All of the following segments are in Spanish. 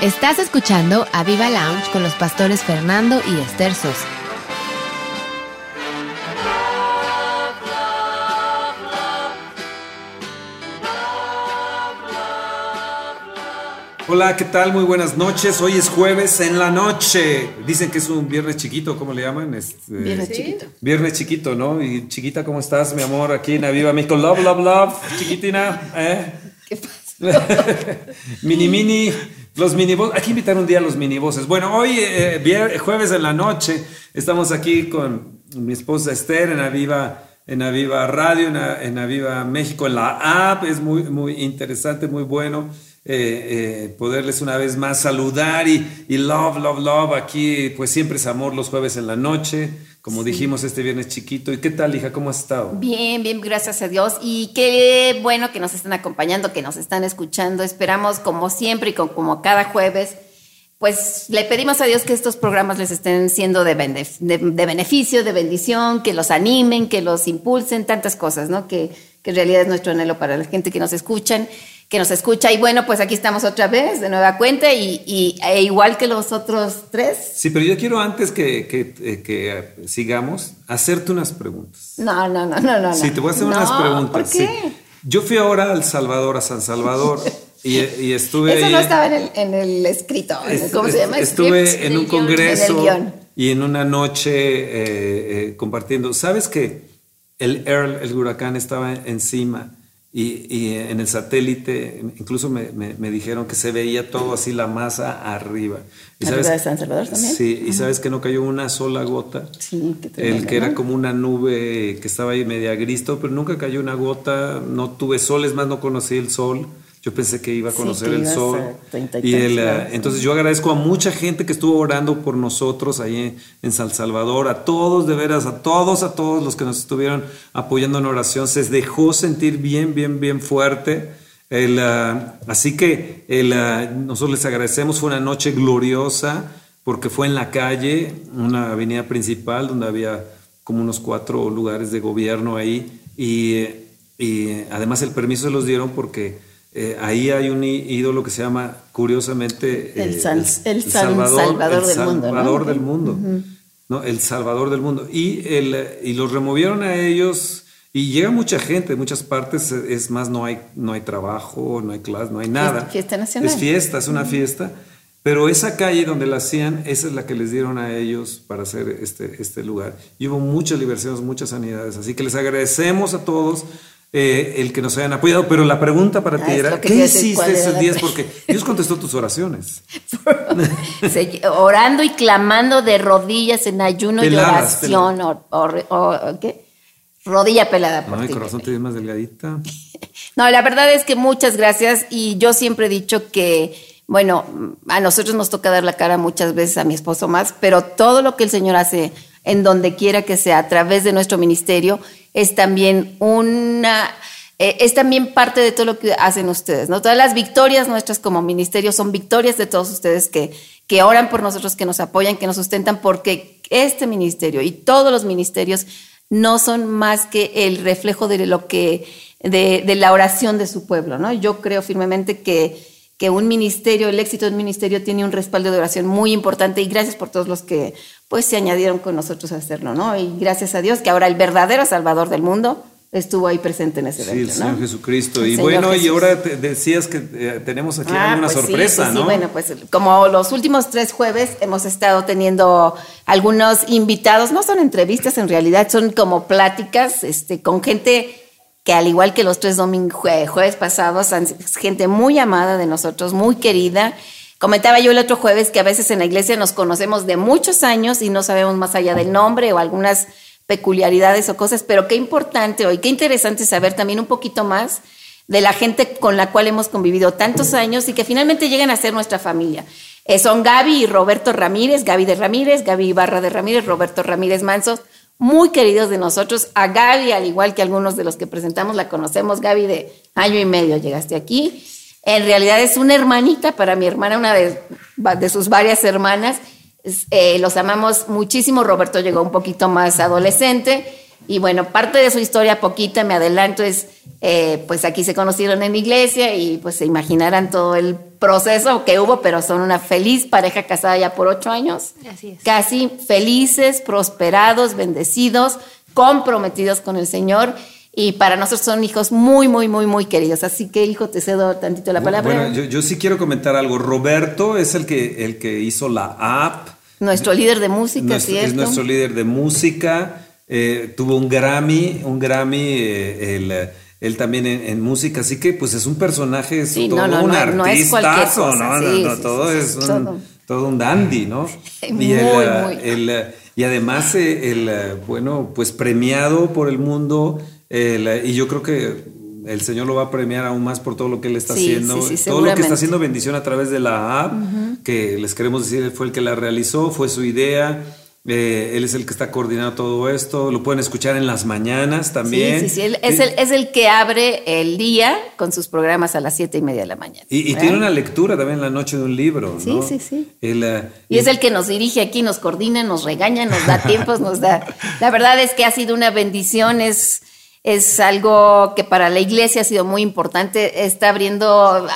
Estás escuchando a Viva Lounge con los pastores Fernando y Esther Sosa. Hola, ¿qué tal? Muy buenas noches. Hoy es jueves en la noche. Dicen que es un viernes chiquito, ¿cómo le llaman? Este, Viernes chiquito. Viernes chiquito, ¿no? Y chiquita, ¿cómo estás, mi amor? Aquí en Aviva México. Love, love, love. Chiquitina, ¿eh? ¿Qué pasa? mini, mini. Los minibos. Hay que invitar un día a los miniboses. Bueno, hoy, eh, vier- jueves en la noche, estamos aquí con mi esposa Esther en Aviva, en Aviva Radio, en, A- en Aviva México, en la app. Es muy, muy interesante, muy bueno. eh, eh, poderles una vez más saludar y love, love, love. Aquí, pues siempre es amor los jueves en la noche, como dijimos este viernes chiquito. ¿Y qué tal, hija? ¿Cómo has estado? Bien, bien, gracias a Dios. Y qué bueno que nos están acompañando, que nos están escuchando. Esperamos, como siempre y como cada jueves, pues le pedimos a Dios que estos programas les estén siendo de, benef- de- de beneficio, de bendición, que los animen, que los impulsen, tantas cosas, ¿no? Que, que en realidad es nuestro anhelo para la gente que nos escuchan, que nos escucha. Y bueno, pues aquí estamos otra vez, de nueva cuenta, y, y- e igual que los otros tres. Sí, pero yo quiero antes que, que, eh, que, sigamos, hacerte unas preguntas. No, no, no, no, no. Sí, te voy a hacer No, unas preguntas. ¿Por sí. qué? Yo fui ahora al Salvador, a San Salvador, y, y estuve Eso ahí. no estaba en el, en el escrito. es- ¿Cómo se llama? Estuve en un guion. congreso En y en una noche eh, eh, compartiendo. ¿Sabes que el Earl, el huracán, estaba encima? Y, y en el satélite, incluso me, me- me dijeron que se veía todo así, la masa arriba. ¿Y ¿Arriba de San Salvador también? Sí, y sabes que no cayó una sola gota. Sí, qué El que era como una nube que estaba ahí media gris, todo, pero nunca cayó una gota, no tuve sol, es más, no conocí el sol. Yo pensé que iba a Sí, conocer que el sol. y el, eh, entonces yo agradezco a mucha gente que estuvo orando por nosotros ahí en, en San Salvador, a todos de veras, a todos, a todos los que nos estuvieron apoyando en oración. Se dejó sentir bien, bien, bien fuerte. El, ah, así que el, ah, nosotros les agradecemos, fue una noche gloriosa porque fue en la calle, una avenida principal donde había como unos cuatro lugares de gobierno ahí y, y, además el permiso se los dieron porque eh, ahí hay un ídolo que se llama curiosamente El eh, San- el San Salvador el del mundo, ¿no? Del mundo, ¿no? El Salvador del mundo. Y, el, y los removieron a ellos y llega mucha gente de muchas partes, eh, es más, no hay, no hay trabajo, no hay clase, no hay nada. fiesta nacional. Es fiesta, es una fiesta. Pero esa calle donde la hacían, esa es la que les dieron a ellos para hacer este, este lugar. Y hubo muchas liberaciones, muchas sanidades. Así que les agradecemos a todos eh, el que nos hayan apoyado. Pero la pregunta para Ah, ti era, ¿qué te iba a decir, ¿cuál hiciste esos días? Porque Dios contestó tus oraciones. Orando y clamando de rodillas en ayuno y oración. O, o- o- ¿qué? Rodilla pelada por No, corazón te ves más delgadita. No, la verdad es que muchas gracias y yo siempre he dicho que, bueno, a nosotros nos toca dar la cara muchas veces a mi esposo más, pero todo lo que el Señor hace en donde quiera que sea a través de nuestro ministerio es también una eh, es también parte de todo lo que hacen ustedes, ¿no? Todas las victorias nuestras como ministerio son victorias de todos ustedes que, que oran por nosotros, que nos apoyan, que nos sustentan, porque este ministerio y todos los ministerios no son más que el reflejo de lo que, de, de la oración de su pueblo, ¿no? Yo creo firmemente que, que un ministerio, el éxito de un ministerio tiene un respaldo de oración muy importante y gracias por todos los que pues se añadieron con nosotros a hacerlo, ¿no? Y gracias a Dios que ahora el verdadero Salvador del mundo estuvo ahí presente en ese Sí, evento, el ¿no? Señor Jesucristo. El y Señor bueno, y ahora te decías que eh, tenemos aquí Ah, alguna pues sí, sorpresa, sí, ¿no? Sí, bueno, pues como los últimos tres jueves hemos estado teniendo algunos invitados, no son entrevistas en realidad, son como pláticas este, con gente que al igual que los tres domingos, jueves pasados, han- es gente muy amada de nosotros, muy querida. Comentaba yo el otro jueves que a veces en la iglesia nos conocemos de muchos años y no sabemos más allá del nombre o algunas peculiaridades o cosas, pero qué importante hoy, qué interesante saber también un poquito más de la gente con la cual hemos convivido tantos años y que finalmente llegan a ser nuestra familia. Eh, son Gaby y Roberto Ramírez, Gaby de Ramírez, Gaby Ibarra de Ramírez, Roberto Ramírez Mansos, muy queridos de nosotros. A Gaby, al igual que algunos de los que presentamos, la conocemos. Gaby de año y medio llegaste aquí. En realidad es una hermanita para mi hermana, una de, de sus varias hermanas. Eh, los amamos muchísimo. Roberto llegó un poquito más adolescente. Y bueno, parte de su historia, poquita, me adelanto, es, eh, pues aquí se conocieron en iglesia y pues se imaginarán todo el proceso que hubo, pero son una feliz pareja casada ya por ocho años. Así es. Casi felices, prosperados, bendecidos, comprometidos con el Señor. Y para nosotros son hijos muy, muy, muy, muy queridos. Así que, hijo, te cedo tantito la palabra. Bueno, yo, yo sí quiero comentar algo. Roberto es el que, el que hizo la app. nuestro líder de música, Nuestro- ¿cierto? es nuestro líder de música. eh, tuvo un Grammy, un Grammy, eh, él, eh, él también en, en música, así que pues es un personaje, es Sí, todo no, no, un no, no sí, sí, todo es un, todo. todo un dandy, ¿no? Muy, el, muy. el, y además, eh, el, eh, bueno, pues premiado por el mundo, eh, y yo creo que el Señor lo va a premiar aún más por todo lo que él está Sí, haciendo, sí, sí, todo lo que está haciendo bendición a través de la app, que les queremos decir, fue el que la realizó, fue su idea. eh, él es el que está coordinando todo esto. Lo pueden escuchar en las mañanas también. Sí, sí, sí. Él es, el, es el que abre el día con sus programas a las siete y media de la mañana. Y, tiene una lectura también en la noche de un libro. Sí, ¿no? sí, sí. El, eh, Y es el que nos dirige aquí, nos coordina, nos regaña, nos da tiempos, nos da. La verdad es que ha sido una bendición, es, es algo que para la iglesia ha sido muy importante. Está abriendo,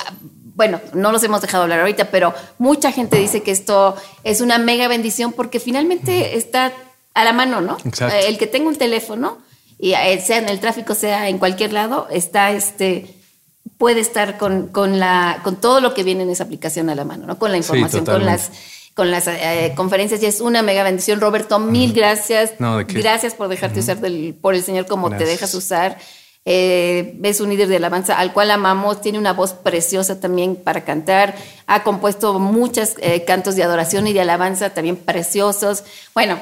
bueno, no los hemos dejado hablar ahorita, pero mucha gente dice que esto es una mega bendición porque finalmente está a la mano, ¿no? Exacto. Eh, El que tenga un teléfono, y eh, sea en el tráfico, sea en cualquier lado, está este puede estar con, con la, con todo lo que viene en esa aplicación a la mano, ¿no? Con la Sí, información, con las, con las eh, conferencias. Y es una mega bendición. Roberto, mil gracias. No, ¿de? Gracias por dejarte usar del, por el Señor como te dejas usar. Eh, es un líder de alabanza al cual amamos, tiene una voz preciosa también para cantar, ha compuesto muchos cantos de adoración y de alabanza también preciosos. Bueno,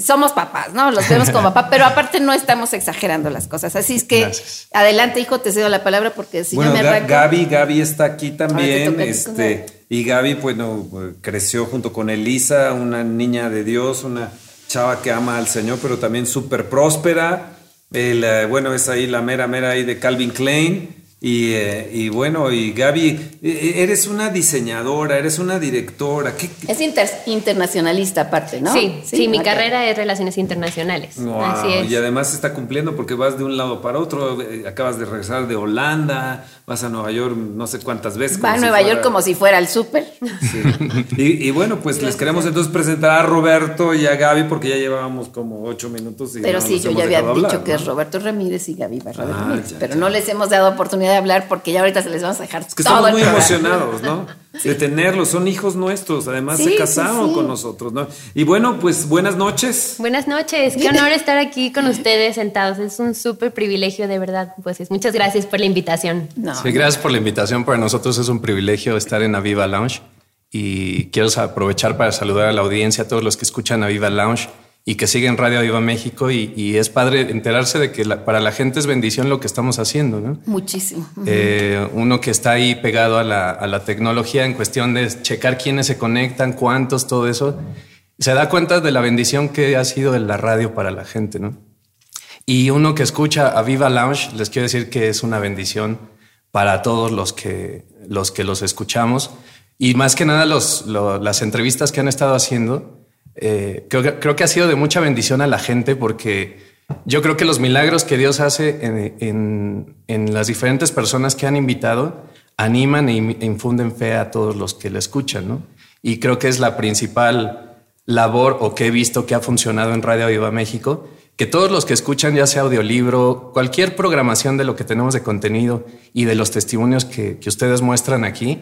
somos papás, ¿no? Los vemos como papá, pero aparte no estamos exagerando las cosas. Así es que Gracias. adelante, hijo, te cedo la palabra porque si bueno, no me arranco. Gaby, Gaby está aquí también. este, y Gaby, bueno, creció junto con Elisa, una niña de Dios, una chava que ama al Señor, pero también súper próspera. El, eh, bueno, es ahí la mera, mera ahí de Calvin Klein. Y, eh, y bueno, y Gaby, eh, eres una diseñadora, eres una directora. ¿Qué, Es inter- internacionalista aparte, ¿no? Sí, sí, mi ok. carrera es Relaciones Internacionales. Wow, Así es. Y además se está cumpliendo porque vas de un lado para otro, eh, acabas de regresar de Holanda, vas a Nueva York no sé cuántas veces. Va a si Nueva York como si fuera al súper. Sí. Y, y bueno, pues les queremos entonces presentar a Roberto y a Gaby porque ya llevábamos como ocho minutos. Y Pero no sí, yo ya había dicho hablar, que ¿no? es Roberto Ramírez y Gaby Barra de Ah, Ramírez. ya, pero ya. no les hemos dado oportunidad de hablar porque ya ahorita se les vamos a dejar Es que todo estamos el muy programa. emocionados, ¿no? De tenerlos, son hijos nuestros, además Sí, se casaron sí. con nosotros, ¿no? Y bueno, pues buenas noches. Buenas noches, qué honor estar aquí con ustedes sentados. Es un súper privilegio, de verdad. Pues es- muchas gracias por la invitación. No, Sí, gracias por la invitación. Para nosotros es un privilegio estar en Aviva Lounge y quiero aprovechar para saludar a la audiencia, a todos los que escuchan Aviva Lounge y que siguen Radio Aviva México y, y es padre enterarse de que la- para la gente es bendición lo que estamos haciendo, ¿no? muchísimo. Eh, uno que está ahí pegado a la, a la tecnología en cuestión de checar quiénes se conectan, cuántos, todo eso, se da cuenta de la bendición que ha sido la radio para la gente, ¿no? Y uno que escucha a Viva Lounge, les quiero decir que es una bendición para todos los que los, que los escuchamos. Y más que nada los, lo- las entrevistas que han estado haciendo, eh, creo, creo que ha sido de mucha bendición a la gente porque yo creo que los milagros que Dios hace en, en- las diferentes personas que han invitado animan e e infunden fe a todos los que le escuchan, ¿no? Y creo que es la principal labor o que he visto que ha funcionado en Radio Viva México, que todos los que escuchan, ya sea audiolibro, cualquier programación de lo que tenemos de contenido y de los testimonios que, que ustedes muestran aquí,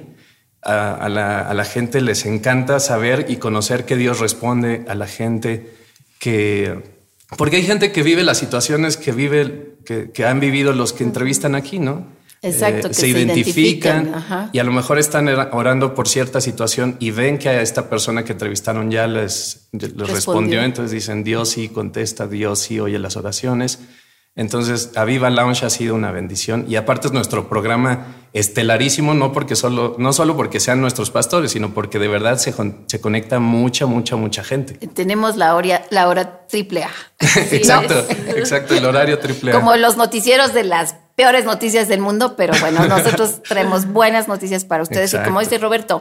a, a la, a la gente les encanta saber y conocer que Dios responde a la gente, que... Porque hay gente que vive las situaciones que vive, que, que han vivido los que entrevistan aquí, ¿no? Exacto, que se, se identifican, y a lo mejor están orando por cierta situación y ven que a esta persona que entrevistaron ya les, les respondió. Respondió. entonces dicen Dios sí contesta, Dios sí oye las oraciones. Entonces, Aviva Lounge ha sido una bendición y aparte es nuestro programa estelarísimo, no porque solo, no solo porque sean nuestros pastores, sino porque de verdad se, se conecta mucha, mucha, mucha gente. Tenemos la hora, la hora triple A. exacto, exacto, el horario triple A. Como los noticieros de las peores noticias del mundo, pero bueno, nosotros traemos buenas noticias para ustedes. Y como dice Roberto,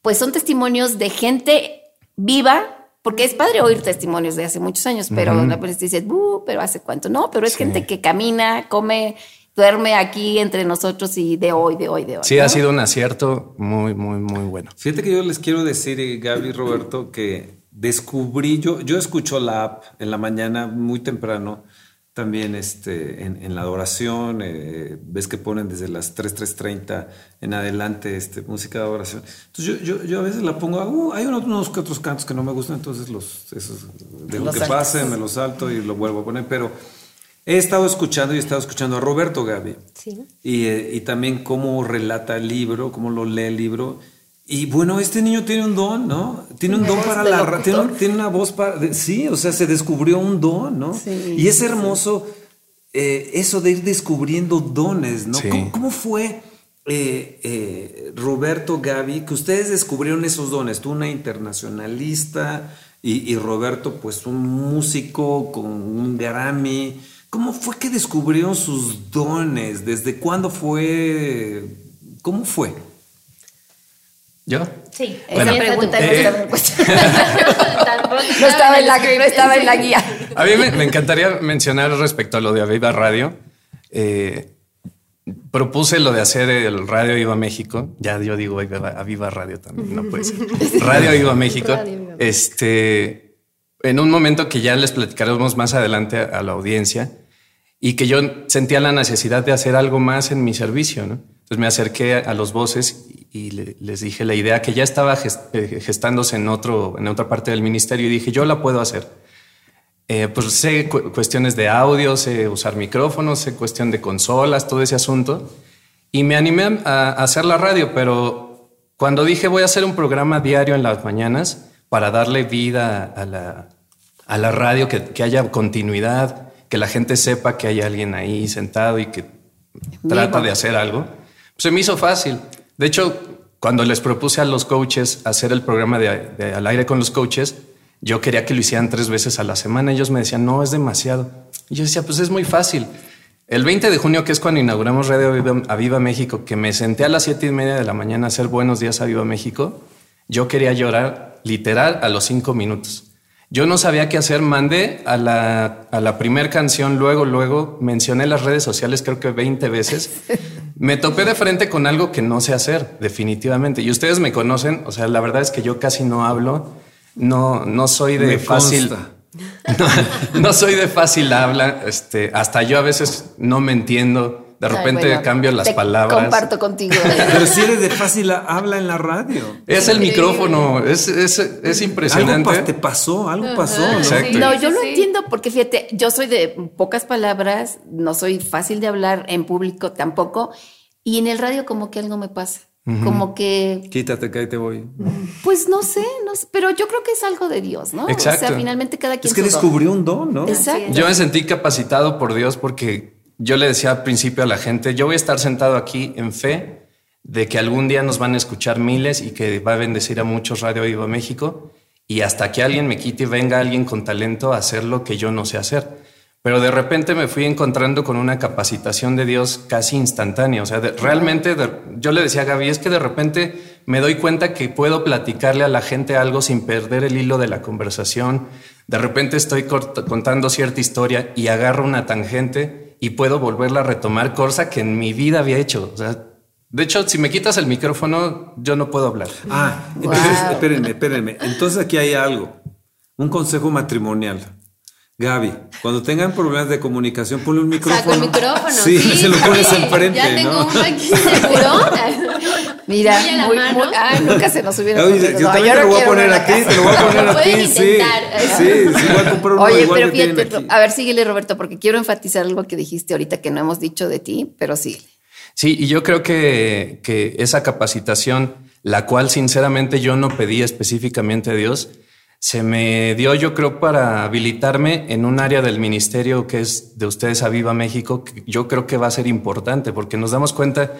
pues son testimonios de gente viva, porque es padre oír testimonios de hace muchos años, pero la policía dice, "Uh, pero hace cuánto. No, pero es gente que camina, come, duerme aquí entre nosotros y de hoy, de hoy, de hoy. Sí, ¿no? ha sido un acierto muy, muy, muy bueno. Fíjate que yo les quiero decir, eh, Gaby y Roberto, que descubrí, yo, yo escucho la app en la mañana muy temprano, también este, en, en la adoración, eh, ves que ponen desde las 3, 3.30 en adelante este, música de adoración. Entonces yo, yo, yo a veces la pongo, uh, hay unos, unos que otros cantos que no me gustan, entonces los, esos, dejo Los que saltas. pasen, me los salto y lo vuelvo a poner, pero he estado escuchando y he estado escuchando a Roberto Gaby. Sí. Y, eh, y también cómo relata el libro, cómo lo lee el libro. Y bueno, este niño tiene un don, ¿no? Tiene un don para la tiene, tiene una voz para. de- sí, o sea, se descubrió un don, ¿no? Sí, y es hermoso eh, eso de ir descubriendo dones, ¿no? Sí. ¿Cómo, cómo fue, eh, eh, Roberto, Gaby, que ustedes descubrieron esos dones? Tú, una internacionalista, y, y Roberto, pues un músico con un Grammy. ¿Cómo fue que descubrieron sus dones? ¿Desde cuándo fue? ¿Cómo fue? ¿Yo? Sí. Esa pregunta no Eh. estaba en cuestión. Tampoco No estaba en la, no estaba en la guía. A mí me, me encantaría mencionar respecto a lo de Aviva Radio. eh, propuse lo de hacer el Radio Viva México. Ya yo digo Aviva, Radio también, no puede ser. Radio Viva México. Radio Viva. Este, en un momento que ya les platicaremos más adelante a, la audiencia y que yo sentía la necesidad de hacer algo más en mi servicio, ¿no? Entonces me acerqué a, a los voces y, le- les dije la idea que ya estaba gest- eh, gestándose en, otro, en otra parte del ministerio y dije, yo la puedo hacer. Eh, pues sé cu- cuestiones de audio, sé usar micrófonos, sé cuestión de consolas, todo ese asunto. Y me animé a, a hacer la radio, pero cuando dije voy a hacer un programa diario en las mañanas para darle vida a la, a la radio, que, que haya continuidad, que la gente sepa que hay alguien ahí sentado y que trata de hacer algo, pues se me hizo fácil. De hecho, cuando les propuse a los coaches hacer el programa de, al aire con los coaches, yo quería que lo hicieran tres veces a la semana. Ellos me decían, no, es demasiado. Y yo decía, pues es muy fácil. El 20 de junio, que es cuando inauguramos Radio Aviva, Aviva México, que me senté a las siete y media de la mañana a hacer Buenos Días Aviva México, yo quería llorar literal a los cinco minutos. Yo no sabía qué hacer, mandé a la, a la primer canción, luego, luego mencioné las redes sociales creo que 20 veces. Me topé de frente con algo que no sé hacer, definitivamente. Y ustedes me conocen, o sea, la verdad es que yo casi no hablo, no, no soy de Me fácil. No, no soy de fácil habla, este, hasta yo a veces no me entiendo, de Ay, repente bueno, cambio las te palabras. Comparto contigo. Pero si eres de fácil habla en la radio. Es el micrófono, es, es, es Algo impresionante. pa- te pasó, algo pasó, ¿no? Exacto. No, yo lo Sí. entiendo porque fíjate, yo soy de pocas palabras, no soy fácil de hablar en público tampoco, y en el radio como que algo me pasa. Como que, Quítate que ahí te voy. pues no sé, no sé, pero yo creo que es algo de Dios, ¿no? O Exacto. sea, finalmente cada quien Es que don. descubrió un don, ¿no? Exacto. Yo me sentí capacitado por Dios porque yo le decía al principio a la gente, yo voy a estar sentado aquí en fe de que algún día nos van a escuchar miles y que va a bendecir a muchos Radio Viva México y hasta que alguien me quite y venga alguien con talento a hacer lo que yo no sé hacer. Pero de repente me fui encontrando con una capacitación de Dios casi instantánea. O sea, realmente yo le decía a Gaby, es que de repente me doy cuenta que puedo platicarle a la gente algo sin perder el hilo de la conversación. De repente estoy contando cierta historia y agarro una tangente y puedo volverla a retomar, cosa que en mi vida había hecho. O sea, de hecho, si me quitas el micrófono, yo no puedo hablar. Ah, entonces, espérenme, espérenme. Entonces aquí hay algo. Un consejo matrimonial. Gaby, cuando tengan problemas de comunicación, ponle un micrófono. Saco el micrófono. Sí, se lo pones sí. enfrente, Ya tengo ¿no? uno aquí seguro. Mira, Muy a la muy, mano. muy- ah, nunca se nos hubiera Oye, yo No, también te lo voy a poner una a ti, casa. te lo voy a poner a ti, Pueden sí. intentar. Sí, sí, voy a comprar uno Oye, igual pero que tienen fíjate, aquí. a ver, síguele Roberto, porque quiero enfatizar algo que dijiste ahorita que no hemos dicho de ti, pero sí. Sí, y yo creo que, que esa capacitación, la cual sinceramente yo no pedí específicamente a Dios, se me dio yo creo para habilitarme en un área del ministerio que es de ustedes a Viva México, que yo creo que va a ser importante, porque nos damos cuenta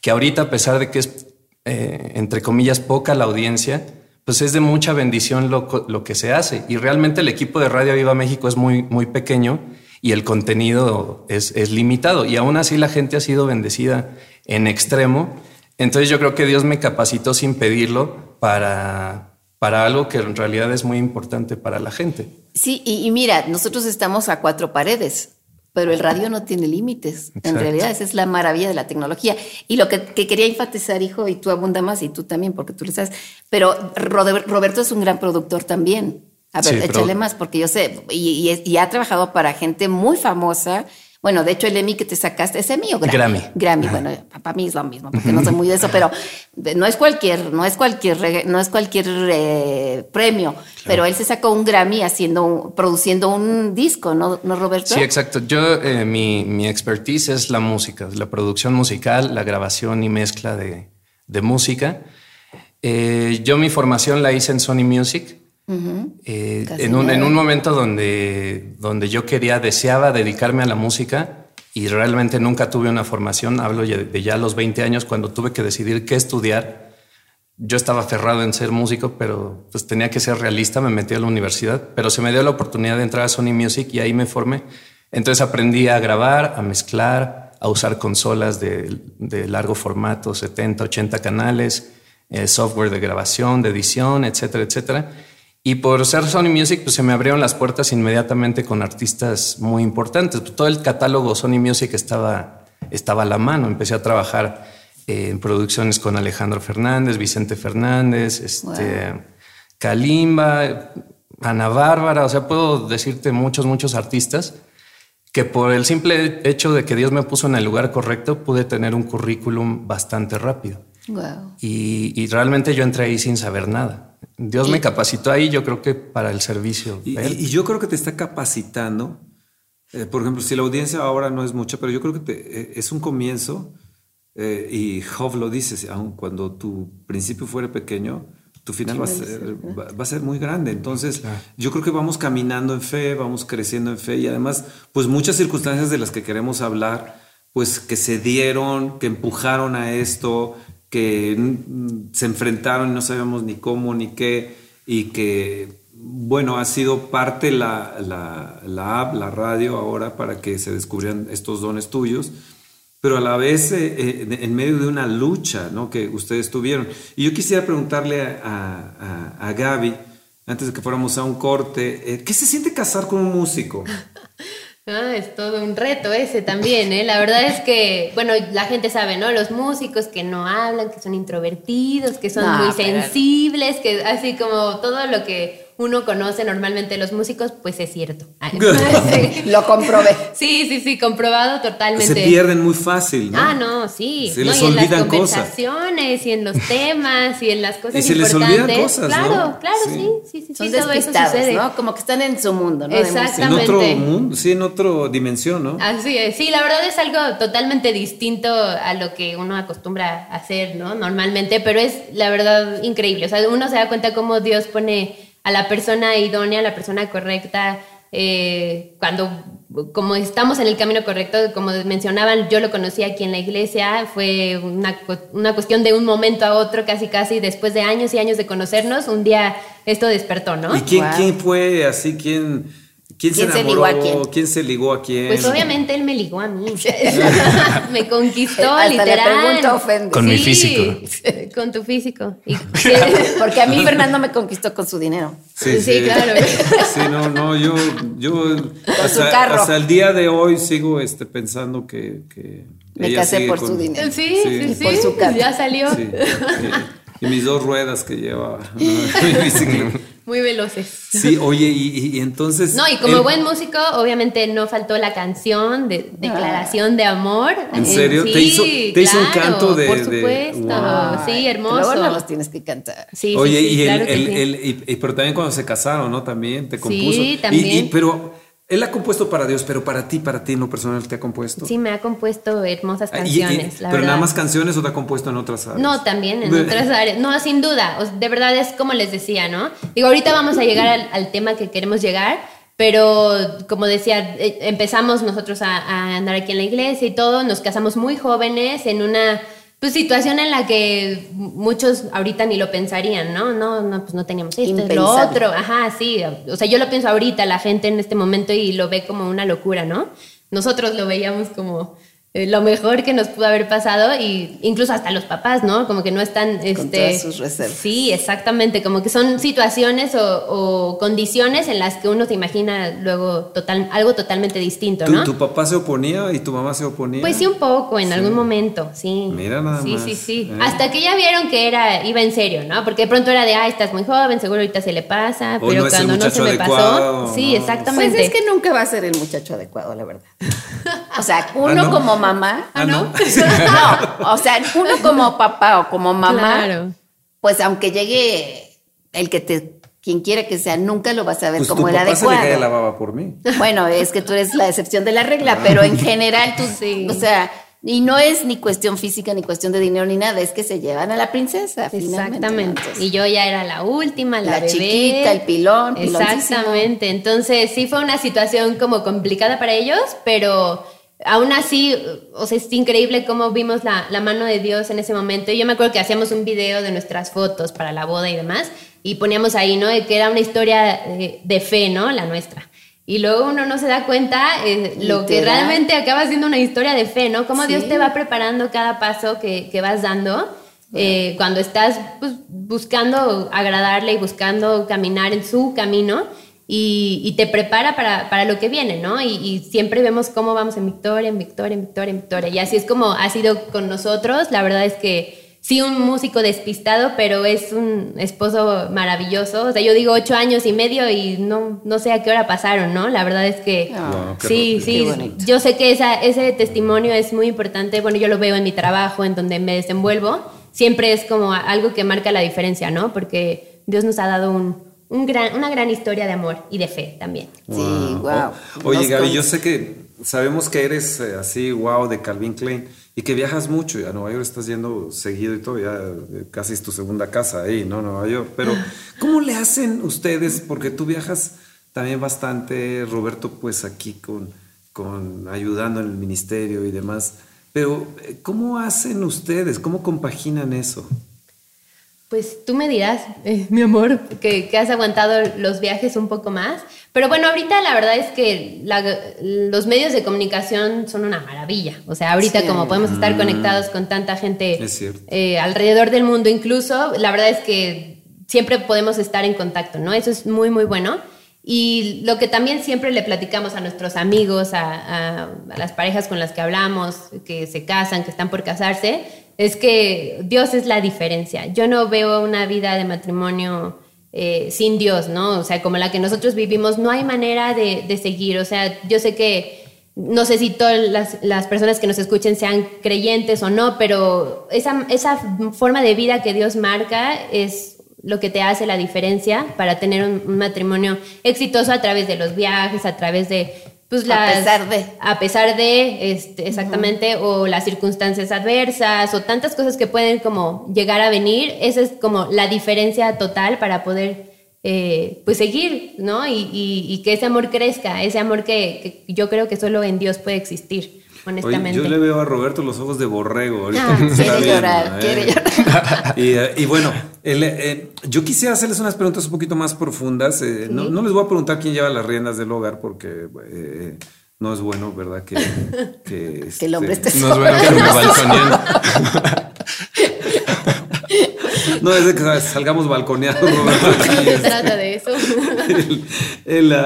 que ahorita, a pesar de que es, eh, entre comillas, poca la audiencia, pues es de mucha bendición lo, lo que se hace. Y realmente el equipo de Radio Viva México es muy, muy pequeño y el contenido es, es limitado. Y aún así la gente ha sido bendecida en extremo. Entonces yo creo que Dios me capacitó sin pedirlo para, para algo que en realidad es muy importante para la gente. Sí, y mira, nosotros estamos a cuatro paredes, Pero el radio no tiene límites. En realidad, esa es la maravilla de la tecnología. Y lo que, que quería enfatizar, hijo, y tú abunda más, y tú también, porque tú lo sabes. Pero Roberto es un gran productor también. A ver, Sí, pero- échale más, porque yo sé, y, y y ha trabajado para gente muy famosa. Bueno, de hecho, el Emmy que te sacaste, ¿es Emmy o Grammy? Grammy. Grammy, bueno, para mí es lo mismo, porque no soy muy de eso, pero no es cualquier, no es cualquier, no es cualquier eh, premio, pero él se sacó un Grammy haciendo, produciendo un disco, ¿no, ¿No Roberto? Sí, exacto. Yo, eh, mi, mi expertise es la música, la producción musical, la grabación y mezcla de, de música. Eh, yo mi formación la hice en Sony Music. Eh, Casi en, un, en un momento donde, donde yo quería, deseaba dedicarme a la música y realmente nunca tuve una formación, hablo ya de ya los 20 años, cuando tuve que decidir qué estudiar. Yo estaba aferrado en ser músico, pero pues tenía que ser realista, me metí a la universidad, pero se me dio la oportunidad de entrar a Sony Music y ahí me formé. Entonces aprendí a grabar, a mezclar, a usar consolas de, de largo formato, 70, 80 canales, eh, software de grabación, de edición, etcétera, etcétera. Y por ser Sony Music, pues se me abrieron las puertas inmediatamente con artistas muy importantes. Todo el catálogo Sony Music estaba, estaba a la mano. Empecé a trabajar en producciones con Alejandro Fernández, Vicente Fernández, este, Kalimba, Ana Bárbara. O sea, puedo decirte muchos, muchos artistas que por el simple hecho de que Dios me puso en el lugar correcto, pude tener un currículum bastante rápido. Wow. Y, y realmente yo entré ahí sin saber nada. Dios me capacitó ahí, yo creo que para el servicio. Y, yo creo que te está capacitando. Eh, por ejemplo, si la audiencia ahora no es mucha, pero yo creo que te- eh, es un comienzo. eh, y Job lo dice, aun cuando tu principio fuera pequeño, tu final va a, ser, va, va a ser muy grande. Entonces, yo creo que vamos caminando en fe, vamos creciendo en fe y además, pues muchas circunstancias de las que queremos hablar, pues que se dieron, que empujaron a esto, que se enfrentaron no sabíamos ni cómo ni qué, y que, bueno, ha sido parte la, la, la app, la radio ahora para que se descubrieran estos dones tuyos, pero a la vez eh, en medio de una lucha ¿no? que ustedes tuvieron. Y yo quisiera preguntarle a, a, a Gaby, antes de que fuéramos a un corte, eh, ¿qué se siente casar con un músico? Ah, es todo un reto ese también, ¿eh? La verdad es que, bueno, la gente sabe, ¿no? Los músicos que no hablan, que son introvertidos, que son No, muy sensibles, que así como todo lo que uno conoce normalmente los músicos, pues es cierto. Ay, sí. Lo comprobé. sí, sí, sí, comprobado totalmente. Se pierden muy fácil, ¿no? Ah, no, sí. Se no, les y en las cosas. conversaciones, y en los temas, y en las cosas Y se les olvidan importantes. cosas, Claro, ¿no? claro, Sí. sí, sí, sí, Son sí, todo eso sucede. ¿no? Como que están en su mundo, ¿no? Música. En Exactamente. otro mundo, sí, en otra dimensión, ¿no? Así es, sí, la verdad es algo totalmente distinto a lo que uno acostumbra a hacer, ¿no? Normalmente, pero es la verdad increíble. O sea, uno se da cuenta cómo Dios pone a la persona idónea, a la persona correcta, eh, cuando, como estamos en el camino correcto, como mencionaban, yo lo conocí aquí en la iglesia, fue una, una cuestión de un momento a otro, casi casi, después de años y años de conocernos, un día esto despertó, ¿no? ¿Y quién, Wow. quién fue así? ¿Quién, quién, se ¿Quién se enamoró? ligó a quién? se ligó a quién? Pues obviamente él me ligó a mí. me conquistó, Hasta le literal. ofende. Con mi físico. Con tu físico. Y- Porque a mí Fernando me conquistó con su dinero. Sí, claro. Sí, no, no, yo, yo su hasta, carro. hasta el día de hoy sigo este, pensando que, que Me ella casé sigue por con- su dinero. Sí, sí, sí. por su carro. Ya salió. Sí, y, y mis dos ruedas que lleva mi bicicleta. Muy veloces. Sí, oye, y, y entonces. No, y como buen músico, obviamente no faltó la canción de declaración de amor. ¿En serio? sí, ¿Te hizo- te hizo un canto de- Por de- supuesto. Wow. Sí, hermoso. Luego no los tienes que cantar. Sí, sí, Oye, sí, y, claro el, que el- sí. el- y- y- pero también cuando se casaron, ¿no? También te Sí, compuso. Y- también. y- pero él ha compuesto para Dios, pero para ti, para ti en lo personal, ¿te ha compuesto? Sí, me ha compuesto hermosas Ah, y- y- canciones, la pero verdad. nada más canciones o te ha compuesto en otras áreas. No, también en otras áreas. No, sin duda. De verdad es como les decía, ¿no? Digo, ahorita vamos a llegar al, al tema que queremos llegar, pero como decía, eh, empezamos nosotros a, a andar aquí en la iglesia y todo, nos casamos muy jóvenes en una pues, situación en la que muchos ahorita ni lo pensarían, ¿no? No, no, pues no teníamos esto, lo Impensable. otro. Ajá, sí. O sea, yo lo pienso ahorita, la gente en este momento y lo ve como una locura, ¿no? Nosotros lo veíamos como eh, lo mejor que nos pudo haber pasado y incluso hasta los papás, ¿no? Como que no están... Este, Con todas sus reservas. Sí, exactamente, como que son situaciones o, o condiciones en las que uno se imagina luego total, algo totalmente distinto, ¿Tu, ¿no? tu papá se oponía y tu mamá se oponía? Pues sí, un poco, en algún momento, sí. Mira nada sí, más, Sí, sí, ¿eh? Hasta que ya vieron que era, iba en serio, ¿no? Porque de pronto era de, ah, estás muy joven, seguro ahorita se le pasa, Hoy pero no es el cuando no se me adecuado, pasó. Sí, ¿no? exactamente. Pues es que nunca va a ser el muchacho adecuado, la verdad. O sea, uno no? como mamá. Ah, ¿no? No, o sea, uno como papá o como mamá, Claro. pues aunque llegue el que te, quien quiera que sea, nunca lo vas a ver Pues tu como el papá se le cae la adecuado. baba por mí. Bueno, es que tú eres la excepción de la regla, pero en general tú, Sí. o sea, y no es ni cuestión física, ni cuestión de dinero, ni nada, es que se llevan a la princesa. finalmente, Exactamente. Y yo ya era la última, la, La bebé. chiquita, el pilón. Exactamente. Entonces sí fue una situación como complicada para ellos, pero aún así, o sea, es increíble cómo vimos la, la mano de Dios en ese momento. Y yo me acuerdo que hacíamos un video de nuestras fotos para la boda y demás, y poníamos ahí, ¿no? Que era una historia de, de fe, ¿no? La nuestra. Y luego uno no se da cuenta eh, lo que realmente acaba siendo una historia de fe, ¿no? Cómo Sí. Dios te va preparando cada paso que, que vas dando. eh, cuando estás pues, buscando agradarle y buscando caminar en su camino y, y te prepara para, para lo que viene, ¿no? Y, y siempre vemos cómo vamos en victoria, en victoria, en victoria, en victoria. Y así es como ha sido con nosotros. La verdad es que sí, un músico despistado, pero es un esposo maravilloso. O sea, yo digo ocho años y medio y no, no sé a qué hora pasaron, ¿no? La verdad es que Ah, qué sí, sí, yo sé que esa, ese testimonio es muy importante. Bueno, yo lo veo en mi trabajo, en donde me desenvuelvo. Siempre es como algo que marca la diferencia, ¿no? Porque Dios nos ha dado un, un gran, una gran historia de amor y de fe también. Sí, wow. O- Oye, Nos Gaby, con- yo sé que sabemos que eres eh, así, wow, de Calvin Klein y que viajas mucho. Y a Nueva York estás yendo seguido y todo, ya eh, casi es tu segunda casa ahí, ¿no? Nueva York. Pero, ¿cómo le hacen ustedes? Porque tú viajas también bastante, Roberto, pues aquí con, con ayudando en el ministerio y demás. Pero, eh, ¿cómo hacen ustedes? ¿Cómo compaginan eso? Pues tú me dirás, eh, mi amor, que, que has aguantado los viajes un poco más. Pero bueno, ahorita la verdad es que la- los medios de comunicación son una maravilla. O sea, ahorita Sí. como podemos estar conectados con tanta gente eh, alrededor del mundo incluso, la verdad es que siempre podemos estar en contacto, ¿no? Eso es muy, muy bueno. Y lo que también siempre le platicamos a nuestros amigos, a, a- a las parejas con las que hablamos, que se casan, que están por casarse, es que Dios es la diferencia. Yo no veo una vida de matrimonio eh, sin Dios, ¿no? O sea, como la que nosotros vivimos, no hay manera de, de seguir. O sea, yo sé que no sé si todas las, las personas que nos escuchen sean creyentes o no, pero esa, esa forma de vida que Dios marca es lo que te hace la diferencia para tener un, un matrimonio exitoso a través de los viajes, a través de pues A las, pesar de. a pesar de este, exactamente o las circunstancias adversas o tantas cosas que pueden como llegar a venir esa es como la diferencia total para poder eh, pues seguir no y, y- y que ese amor crezca ese amor que, que yo creo que solo en Dios puede existir Oye, honestamente yo le veo a Roberto los ojos de borrego. Ahorita Ah, quiere viendo, llorar, ¿eh? quiere llorar. Y, eh, y bueno, el, eh, yo quisiera hacerles unas preguntas un poquito más profundas. eh, no, no les voy a preguntar quién lleva las riendas del hogar porque eh, no es bueno, ¿verdad? Que, que, Que el hombre este, esté No es bueno que me balconeen. No es de que salgamos balconeados, Roberto. no se trata de eso El- el,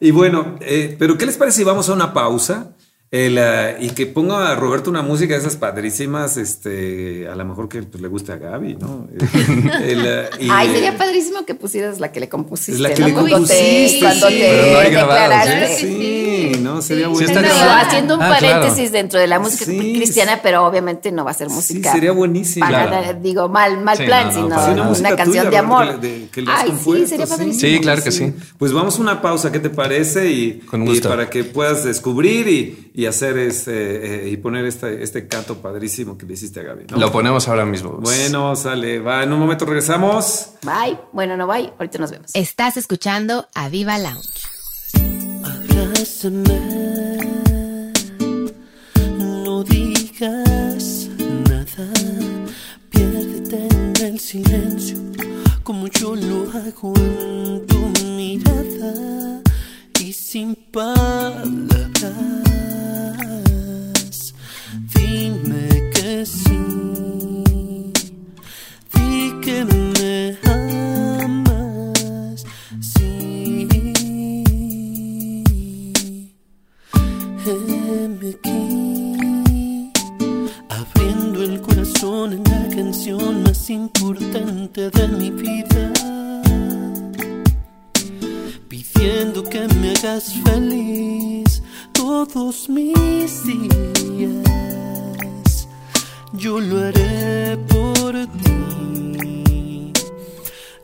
y bueno, eh, pero ¿qué les parece si vamos a una pausa? El, ah, y que ponga a Roberto una música de esas padrísimas, este, a lo mejor que pues, le guste a Gaby, ¿no? El, ah, y- Ay, sería padrísimo que pusieras la que le compusiste. La que ¿no? le compusiste, cuando sí. te Pero no hay grabado. ¿sí? Sí, no, sería Sí, bueno. haciendo un Ah, claro. paréntesis dentro de la música Sí, cristiana, pero obviamente no va a ser música. sería buenísimo. para- Claro. Digo, mal, mal Sí, plan, no, no, sino una, canción tuya, de amor. que le- que le has Ay, sí, sería padrísimo. Sí, claro que sí. Pues vamos a una pausa, ¿qué te parece? Y, Con y gusto. para que puedas descubrir y, y hacer este, eh, y poner este, este canto padrísimo que le hiciste a Gaby. ¿no? Lo ponemos ahora mismo. Bueno, sale, va, en un momento regresamos. Bye. Bueno, no bye. Ahorita nos vemos. Estás escuchando a Viva Lounge. Abrázame, no digas nada, piérdete en el silencio, como yo lo hago en tu mirada y sin palabras. sí. Di que me amas, sí. Heme aquí, abriendo el corazón en la canción más importante de mi vida. Pidiendo que me hagas feliz todos mis días. Yo lo haré por ti.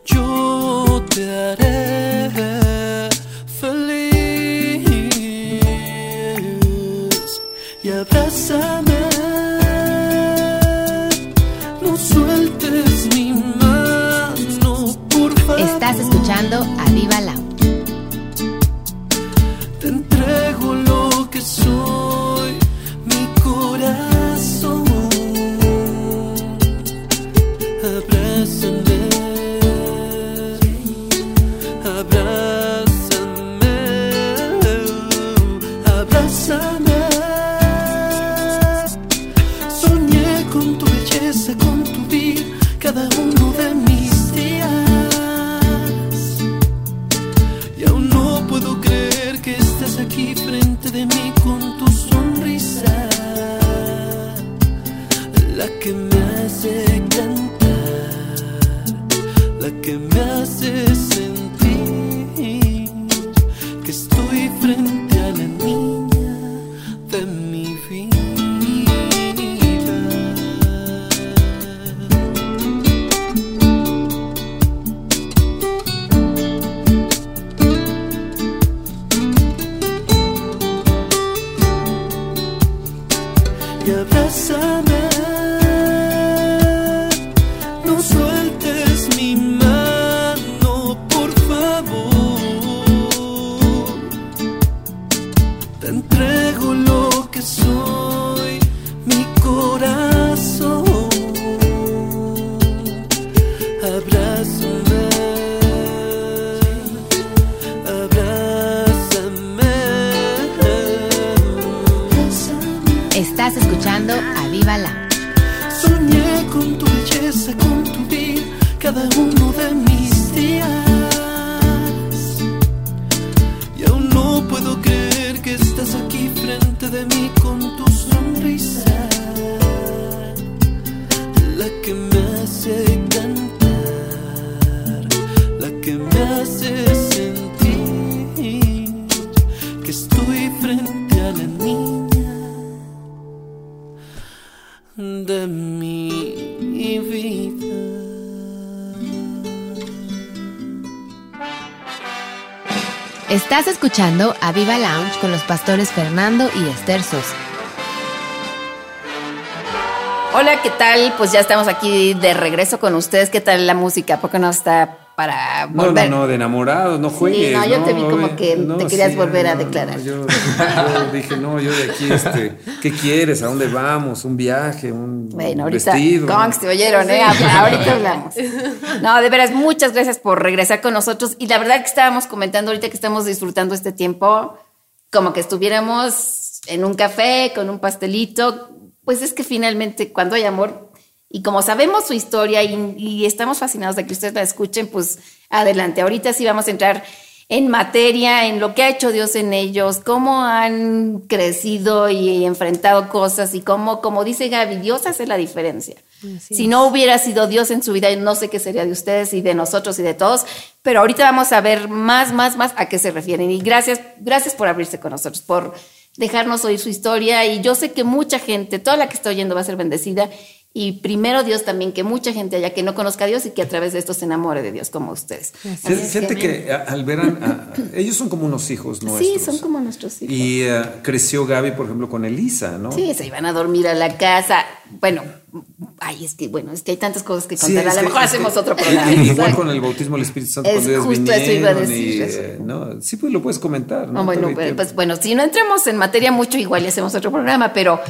Yo te haré feliz y abrázame. Que me hace sentir que estoy frente a la niña de mi vida. Estás escuchando a Viva Lounge con los pastores Fernando y Esther Sosa. Hola, ¿qué tal? Pues ya estamos aquí de regreso con ustedes. ¿Qué tal la música? ¿Por qué no está para No, no, volver? no, de enamorados, no juegues. no, yo te vi como que No, te querías sí, volver a no, no, declarar. yo, yo dije, no, yo de aquí, este, ¿qué quieres? ¿A dónde vamos? ¿Un viaje? ¿Un Bueno, ahorita, vestido? Conks, te oyeron, ¿eh? Ahorita hablamos. No, de veras, muchas gracias por regresar con nosotros. Y la verdad que estábamos comentando ahorita que estamos disfrutando este tiempo, como que estuviéramos en un café con un pastelito. Pues es que finalmente cuando hay amor, y como sabemos su historia y, y estamos fascinados de que ustedes la escuchen, pues adelante. Ahorita sí vamos a entrar en materia, en lo que ha hecho Dios en ellos, cómo han crecido y enfrentado cosas y cómo, como dice Gaby, Dios hace la diferencia. si no hubiera sido Dios en su vida, no sé qué sería de ustedes y de nosotros y de todos, pero ahorita vamos a ver más, más, más a qué se refieren. Y gracias, gracias por abrirse con nosotros, por dejarnos oír su historia. Y yo sé que mucha gente, toda la que está oyendo va a ser bendecida. Y primero Dios también, que mucha gente haya que no conozca a Dios y que a través de esto se enamore de Dios como ustedes. Fí- Fíjate que a- al ver, a- a- ellos son como unos hijos nuestros. Sí, son como nuestros hijos. Y eh, creció Gaby, por ejemplo, con Elisa, ¿no? Sí, se iban a dormir a la casa. Bueno, ay, es que bueno, es que hay tantas cosas que Sí, contar. a lo mejor que- hacemos otro programa. y Igual con el bautismo del Espíritu Santo Es cuando justo eso iba a decir, y, eso. eh, no, sí, pues lo puedes comentar, ¿no? No, bueno, Todavía hay pues, pues, bueno, si no entremos en materia mucho, igual y hacemos otro programa, pero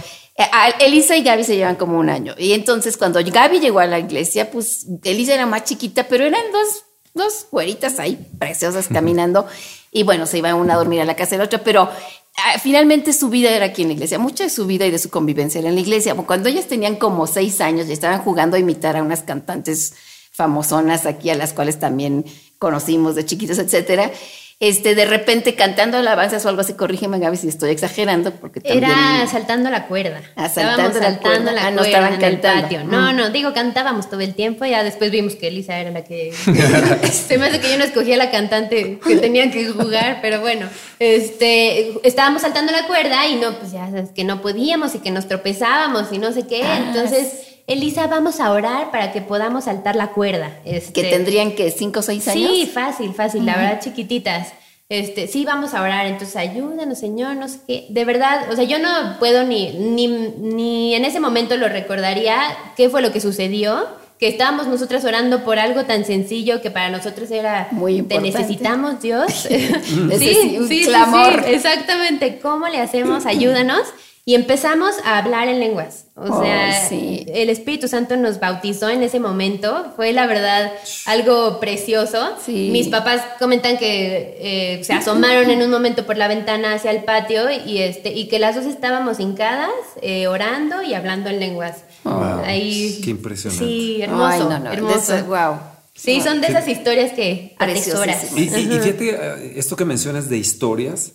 Elisa y Gaby se llevan como un año. Y entonces cuando Gaby llegó a la iglesia, pues Elisa era más chiquita, pero eran dos, dos güeritas ahí preciosas caminando. Y bueno, se iban una a dormir a la casa de la otra, pero ah, finalmente su vida era aquí en la iglesia. Mucha de su vida y de su convivencia era en la iglesia. Cuando ellas tenían como seis años y estaban jugando a imitar a unas cantantes famosonas aquí, a las cuales también conocimos de chiquitos, etcétera. Este, de repente cantando alabanzas o algo así, corrígeme Gaby si estoy exagerando, porque también... Era saltando la cuerda. Ah, saltando la cuerda. la Ah, no cuerda estaban en el cantando. patio. No, Mm. no, digo, cantábamos todo el tiempo. Ya después vimos que Elisa era la que. Se me hace que yo no escogía la cantante que tenía que jugar, pero bueno. Este, estábamos saltando la cuerda y no, pues ya sabes que no podíamos y que nos tropezábamos y no sé qué. Ah, Entonces, Elisa, vamos a orar para que podamos saltar la cuerda. Este, que tendrían que cinco o seis años. Sí, fácil, fácil, la verdad, chiquititas. Este, sí, vamos a orar, entonces ayúdanos, Señor, no sé qué. De verdad, o sea, yo no puedo ni, ni, ni en ese momento lo recordaría qué fue lo que sucedió, que estábamos nosotras orando por algo tan sencillo que para nosotros era, Muy te importante. necesitamos, Dios. Necesi- un clamor. exactamente, ¿cómo le hacemos? Ayúdanos. Y empezamos a hablar en lenguas. O Oh, sea, sí. el Espíritu Santo nos bautizó en ese momento. Fue la verdad algo precioso. Sí. Mis papás comentan que eh, se asomaron en un momento por la ventana hacia el patio y, este, y que las dos estábamos hincadas, eh, orando y hablando en lenguas. Wow, Ahí, qué impresionante. Sí, hermoso. Ay, no, no, hermoso. eso, wow. Sí, son de esas historias que atesoras. Y, y- y fíjate, eh, esto que mencionas de historias,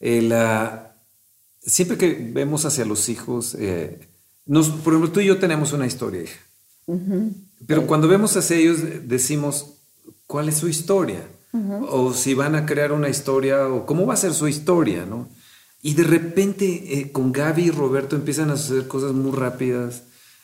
eh, la- siempre que vemos hacia los hijos, eh, nos, por ejemplo, tú y yo tenemos una historia, hija. Pero cuando vemos hacia ellos, decimos, ¿cuál es su historia? O si van a crear una historia, o cómo va a ser su historia, ¿no? Y de repente eh, con Gaby y Roberto empiezan a suceder cosas muy rápidas,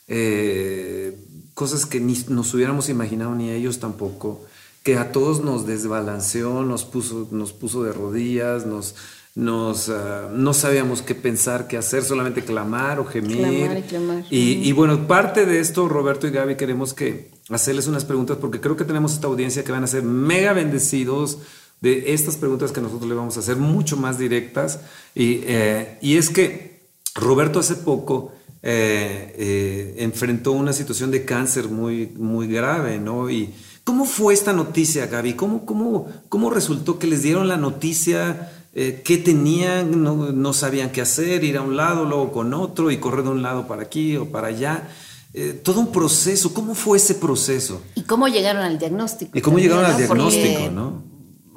eh, cosas que ni nos hubiéramos imaginado ni ellos tampoco, que a todos nos desbalanceó, nos puso, nos puso de rodillas, nos, nos, ah, no sabíamos qué pensar, qué hacer, solamente clamar o gemir. Clamar y clamar. Y, y bueno, parte de esto, Roberto y Gaby, queremos que hacerles unas preguntas porque creo que tenemos esta audiencia que van a ser mega bendecidos de estas preguntas que nosotros le vamos a hacer, mucho más directas. Y, eh, y es que Roberto hace poco eh, eh, enfrentó una situación de cáncer muy, muy grave, ¿no? Y ¿cómo fue esta noticia, Gaby? ¿Cómo, cómo, cómo resultó que les dieron la noticia? Eh, ¿Qué tenían? No, no sabían qué hacer, ir a un lado, luego con otro y correr de un lado para aquí o para allá. Eh, todo un proceso. ¿Cómo fue ese proceso? ¿Y cómo llegaron al diagnóstico? ¿Y cómo también, llegaron al? Porque, diagnóstico, no?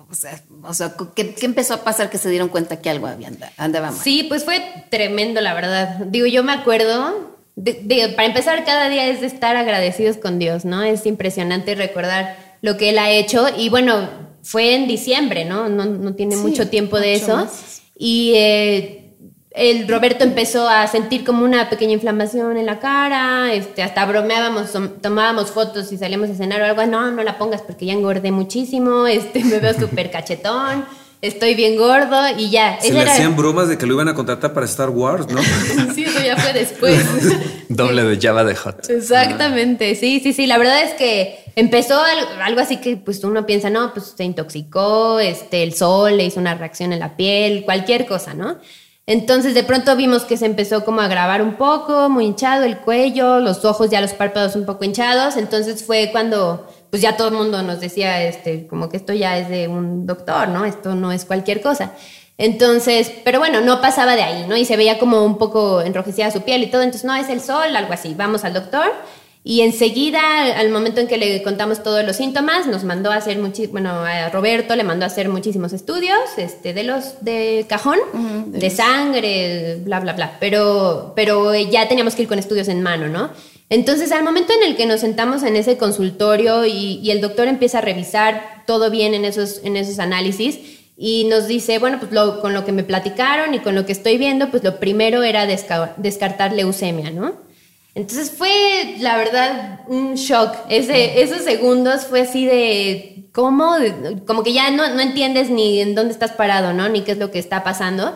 O sea, o sea, ¿qué, qué empezó a pasar que se dieron cuenta que algo había anda- andaba mal? Sí, pues fue tremendo, la verdad. Digo, yo me acuerdo, de- de- para empezar, cada día es de estar agradecidos con Dios, ¿no? Es impresionante recordar lo que Él ha hecho. Y bueno, fue en diciembre, ¿no? No, no tiene Sí, mucho tiempo de eso. Y eh, el Roberto empezó a sentir como una pequeña inflamación en la cara, este, hasta bromeábamos, tom- tomábamos fotos y salíamos a cenar o algo, no, no la pongas porque ya engordé muchísimo, este, me veo súper cachetón, estoy bien gordo y ya. Se Esa le era- hacían bromas de que lo iban a contratar para Star Wars, ¿no? Sí, eso ya fue después. Doble de Java de Hot. Exactamente, sí, sí, sí. La verdad es que empezó al- algo así que pues uno piensa, no, pues se intoxicó, este, el sol le hizo una reacción en la piel, cualquier cosa, ¿no? Entonces de pronto vimos que se empezó como a grabar un poco, muy hinchado el cuello, los ojos ya los párpados un poco hinchados, entonces fue cuando pues ya todo el mundo nos decía, este, como que esto ya es de un doctor, ¿no? Esto no es cualquier cosa. Entonces, pero bueno, no pasaba de ahí, ¿no? Y se veía como un poco enrojecida su piel y todo, entonces no es el sol, algo así. Vamos al doctor y enseguida, al momento en que le contamos todos los síntomas, nos mandó a hacer muchísimo, bueno, a Roberto le mandó a hacer muchísimos estudios, este, de los de cajón, de sangre, bla, bla, bla. Pero, pero ya teníamos que ir con estudios en mano, ¿no? Entonces, al momento en el que nos sentamos en ese consultorio y, y el doctor empieza a revisar todo bien en esos, en esos análisis, y nos dice, bueno, pues lo- con lo que me platicaron y con lo que estoy viendo, pues lo primero era desca- descartar leucemia, ¿no? Entonces fue, la verdad, un shock. Ese, esos segundos fue así de, ¿cómo? Como que ya no, no entiendes ni en dónde estás parado, ¿no? Ni qué es lo que está pasando.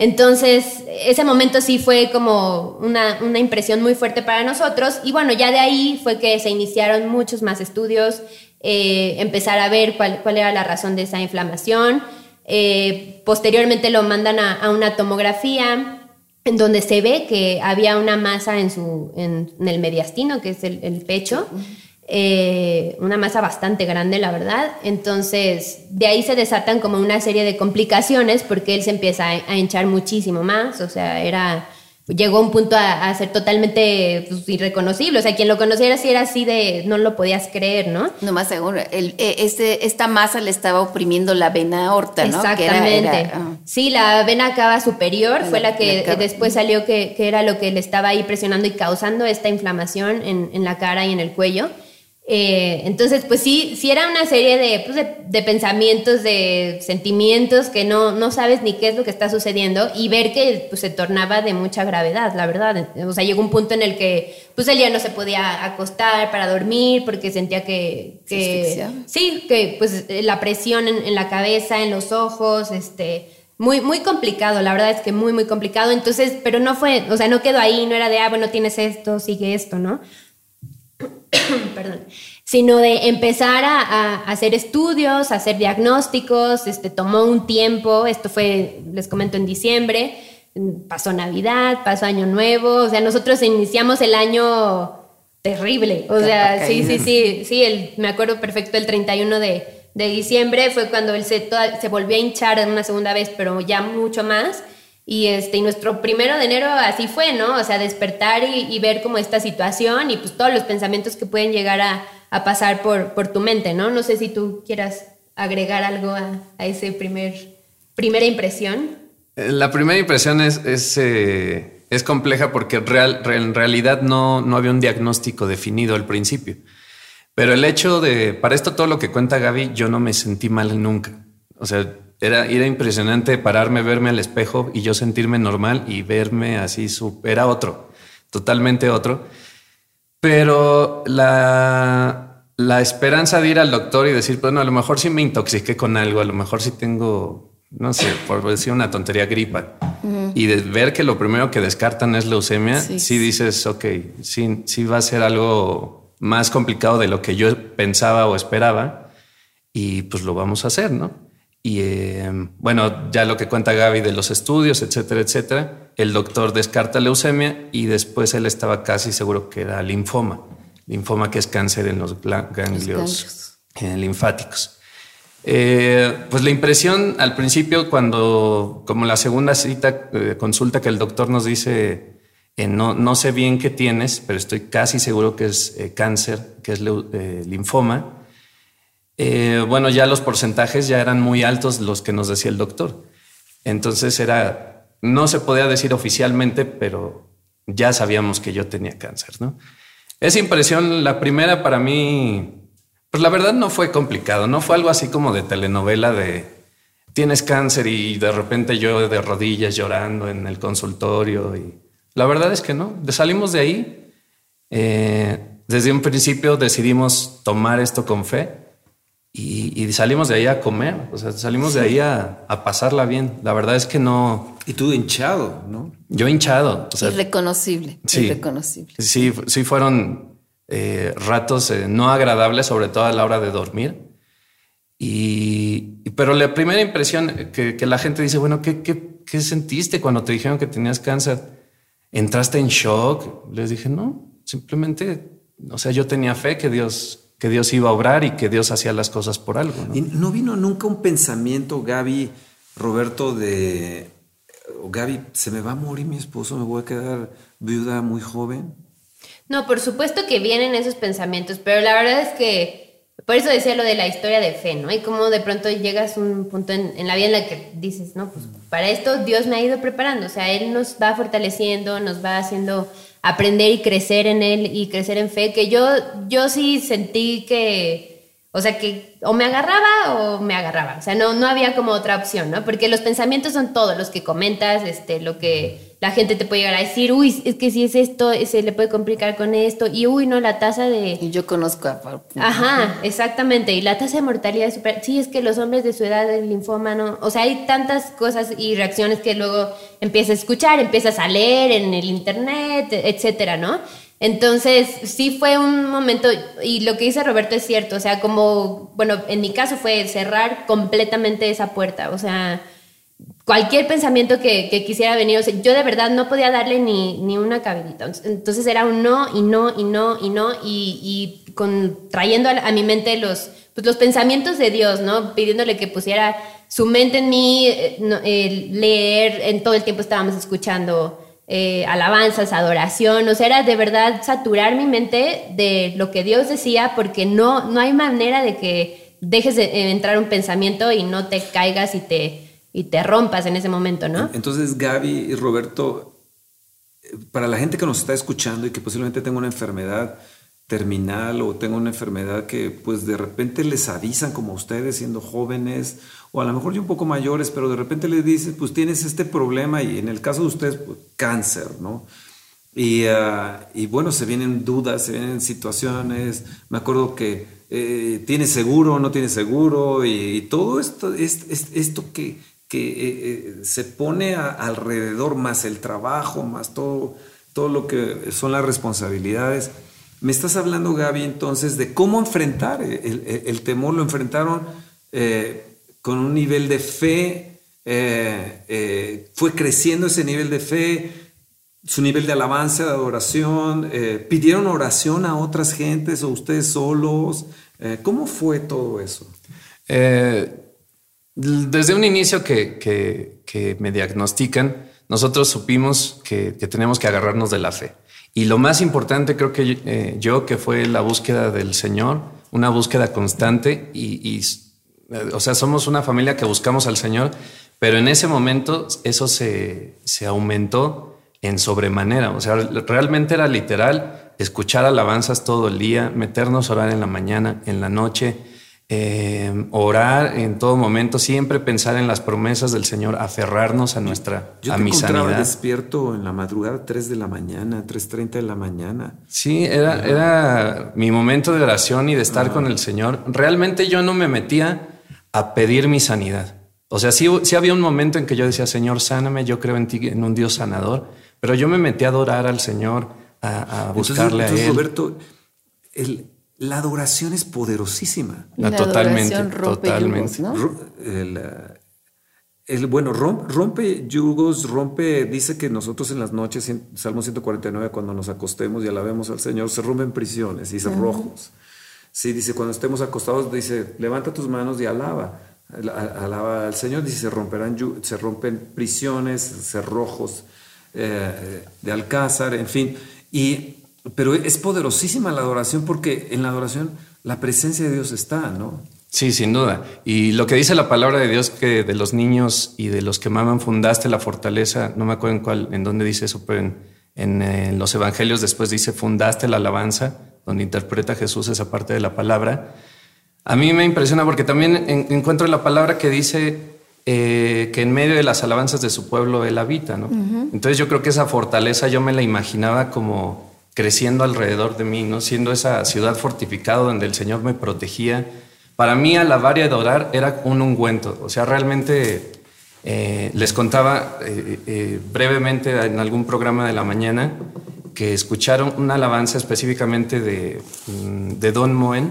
Entonces, ese momento sí fue como una, una impresión muy fuerte para nosotros. Y bueno, ya de ahí fue que se iniciaron muchos más estudios, eh, empezar a ver cuál, cuál era la razón de esa inflamación. Eh, posteriormente lo mandan a, a una tomografía en donde se ve que había una masa en, su, en, en el mediastino, que es el, el pecho, eh, una masa bastante grande, la verdad. Entonces, de ahí se desatan como una serie de complicaciones porque él se empieza a, a hinchar muchísimo más, o sea, era llegó un punto a, ser totalmente pues, irreconocible. O sea, quien lo conociera sí era así de no lo podías creer, ¿no? No más seguro. El, e, este, esta masa le estaba oprimiendo la vena aorta, ¿no? Exactamente. Ah. Sí, la vena cava superior fue la que después salió que, que, era lo que le estaba ahí presionando y causando esta inflamación en, en la cara y en el cuello. Eh, entonces, pues sí, sí era una serie pues, de, de, pensamientos, de sentimientos que no, no sabes ni qué es lo que está sucediendo y ver que pues, se tornaba de mucha gravedad, la verdad. O sea, llegó un punto en el que pues él ya no se podía acostar para dormir porque sentía que... que sí, que pues la presión en, en, la cabeza, en los ojos, este... Muy, muy complicado, la verdad es que muy, muy complicado. Entonces, pero no fue, o sea, no quedó ahí, no era de, ah, bueno, tienes esto, sigue esto, ¿no? perdón, sino de empezar a, hacer estudios, a hacer diagnósticos, este, tomó un tiempo, esto fue, les comento, en diciembre, pasó Navidad, pasó Año Nuevo, o sea, nosotros iniciamos el año terrible, o sea, sí, sí, sí, sí, el, me acuerdo perfecto el 31 de, de diciembre fue cuando él se, se volvió a hinchar una segunda vez, pero ya mucho más. Y, este, y nuestro primero de enero así fue, ¿no? O sea, despertar y, ver como esta situación y pues todos los pensamientos que pueden llegar a, pasar por, por tu mente, ¿no? No sé si tú quieras agregar algo a, a ese primer, primera impresión. Eh, la primera impresión es, es, eh, es compleja porque real, en realidad no, no había un diagnóstico definido al principio. Pero el hecho de, para esto todo lo que cuenta Gaby, yo no me sentí mal nunca. O sea, era, era impresionante pararme, verme al espejo y yo sentirme normal y verme así, era otro, totalmente otro. Pero la, la esperanza de ir al doctor y decir, bueno, a lo mejor sí me intoxiqué con algo, a lo mejor sí tengo, no sé, por decir una tontería, gripa. Y de ver que lo primero que descartan es leucemia, sí, sí dices, ok, sí, sí va a ser algo más complicado de lo que yo pensaba o esperaba y pues lo vamos a hacer, ¿no? Y eh, bueno, ya lo que cuenta Gaby de los estudios, etcétera, etcétera, el doctor descarta leucemia y después él estaba casi seguro que era linfoma, linfoma que es cáncer en los ganglios eh, linfáticos. Eh, pues la impresión al principio, cuando, como la segunda cita, consulta que el doctor nos dice, no, no sé bien qué tienes, pero estoy casi seguro que es cáncer, que es linfoma eh, bueno, ya los porcentajes ya eran muy altos los que nos decía el doctor. Entonces era, no se podía decir oficialmente, pero ya sabíamos que yo tenía cáncer, ¿no? Esa impresión, la primera para mí, pues la verdad no fue complicado, no fue algo así como de telenovela de tienes cáncer y de repente yo de rodillas llorando en el consultorio y la verdad es que no, salimos de ahí, eh, desde un principio decidimos tomar esto con fe y, salimos de ahí a comer, o sea, salimos de ahí a, pasarla bien. La verdad es que no. Y tú hinchado, ¿no? Yo hinchado. O irreconocible. Sí, irreconocible. Sí, sí fueron eh, ratos eh, no agradables, sobre todo a la hora de dormir. Y, pero la primera impresión que, que la gente dice, bueno, ¿qué, ¿qué, qué, sentiste cuando te dijeron que tenías cáncer? ¿Entraste en shock? Les dije, no, simplemente, o sea, yo tenía fe que Dios que Dios iba a obrar y que Dios hacía las cosas por algo. ¿no? ¿Y no vino nunca un pensamiento, Gaby, Roberto, de, Gaby, se me va a morir mi esposo, me voy a quedar viuda muy joven? No, por supuesto que vienen esos pensamientos, pero la verdad es que, por eso decía lo de la historia de fe, ¿no? Y como de pronto llegas a un punto en, en la vida en la que dices, no, pues para esto Dios me ha ido preparando, o sea, Él nos va fortaleciendo, nos va haciendo aprender y crecer en él y crecer en fe, que yo, yo sí sentí que, o sea, que o me agarraba o me agarraba, o sea, no, no había como otra opción, ¿no? Porque los pensamientos son todos los que comentas, este, lo que la gente te puede llegar a decir, uy, es que si es esto, se le puede complicar con esto, y uy, no, la tasa de... Y yo conozco a... Ajá, exactamente, y la tasa de mortalidad es súper... Sí, es que los hombres de su edad del linfoma, ¿no? O sea, hay tantas cosas y reacciones que luego empiezas a escuchar, empiezas a leer en el internet, etcétera, ¿no? Entonces, sí fue un momento, y lo que dice Roberto es cierto, o sea, como, bueno, en mi caso fue cerrar completamente esa puerta, o sea cualquier pensamiento que, quisiera venir, o sea, yo de verdad no podía darle ni, ni una cabidita. Entonces era un no y no y no y no y, con, trayendo a, mi mente los, pues los pensamientos de Dios, ¿no? Pidiéndole que pusiera su mente en mí, eh, leer, en todo el tiempo estábamos escuchando eh, alabanzas, adoración, o sea, era de verdad saturar mi mente de lo que Dios decía, porque no, no hay manera de que dejes de entrar un pensamiento y no te caigas y te, y te rompas en ese momento, ¿no? Entonces, Gaby y Roberto, para la gente que nos está escuchando y que posiblemente tenga una enfermedad terminal o tenga una enfermedad que pues de repente les avisan como ustedes siendo jóvenes o a lo mejor ya un poco mayores, pero de repente les dicen pues tienes este problema y en el caso de ustedes pues, cáncer, ¿no? Y, ah, y, bueno, se vienen dudas, se vienen situaciones, me acuerdo que eh, tiene seguro no tiene seguro y, todo esto, es, esto que, que eh, eh, se pone alrededor, más el trabajo, más todo, todo lo que son las responsabilidades. Me estás hablando, Gaby, entonces, de cómo enfrentar el, temor. Lo enfrentaron con un nivel de fe, fue creciendo ese nivel de fe, su nivel de alabanza, de adoración. ¿Pidieron oración a otras gentes o ustedes solos? ¿Cómo fue todo eso? Desde un inicio que, me diagnostican, nosotros supimos que, tenemos que agarrarnos de la fe. Y lo más importante creo que eh, yo, que fue la búsqueda del Señor, una búsqueda constante y, eh, o sea, somos una familia que buscamos al Señor, pero en ese momento eso se, se aumentó en sobremanera. O sea, realmente era literal escuchar alabanzas todo el día, meternos a orar en la mañana, en la noche, eh, orar en todo momento, siempre pensar en las promesas del Señor, aferrarnos a nuestra Yo a mi sanidad. despierto en la madrugada, 3 de la mañana, 3.30 de la mañana. Sí, era, era mi momento de oración y de estar con el Señor. Realmente yo no me metía a pedir mi sanidad. O sea, sí, sí había un momento en que yo decía, Señor, sáname, yo creo en ti, en un Dios sanador, pero yo me metí a adorar al Señor, a, buscarle a Él. Roberto, el, la adoración es poderosísima. La, totalmente, totalmente. el, bueno, rompe, yugos, rompe, dice que nosotros en las noches, en Salmo 149, cuando nos acostemos y alabemos al Señor, se rompen prisiones y cerrojos. Sí, dice, cuando estemos acostados, dice, levanta tus manos y alaba. Alaba al Señor, dice, se, romperán, se rompen prisiones, cerrojos eh, de alcázar, en fin. Y pero es poderosísima la adoración porque en la adoración la presencia de Dios está, ¿no? Sí, sin duda. Y lo que dice la palabra de Dios que de los niños y de los que maman fundaste la fortaleza, no me acuerdo en cuál, en dónde dice eso, pero en, los evangelios después dice fundaste la alabanza, donde interpreta Jesús esa parte de la palabra. A mí me impresiona porque también encuentro la palabra que dice eh, que en medio de las alabanzas de su pueblo él habita, ¿no? Entonces yo creo que esa fortaleza yo me la imaginaba como creciendo alrededor de mí, ¿no? siendo esa ciudad fortificada donde el Señor me protegía. Para mí alabar y adorar era un ungüento, o sea, realmente eh, les contaba eh, eh, brevemente en algún programa de la mañana que escucharon una alabanza específicamente de, mm, de Don Moen,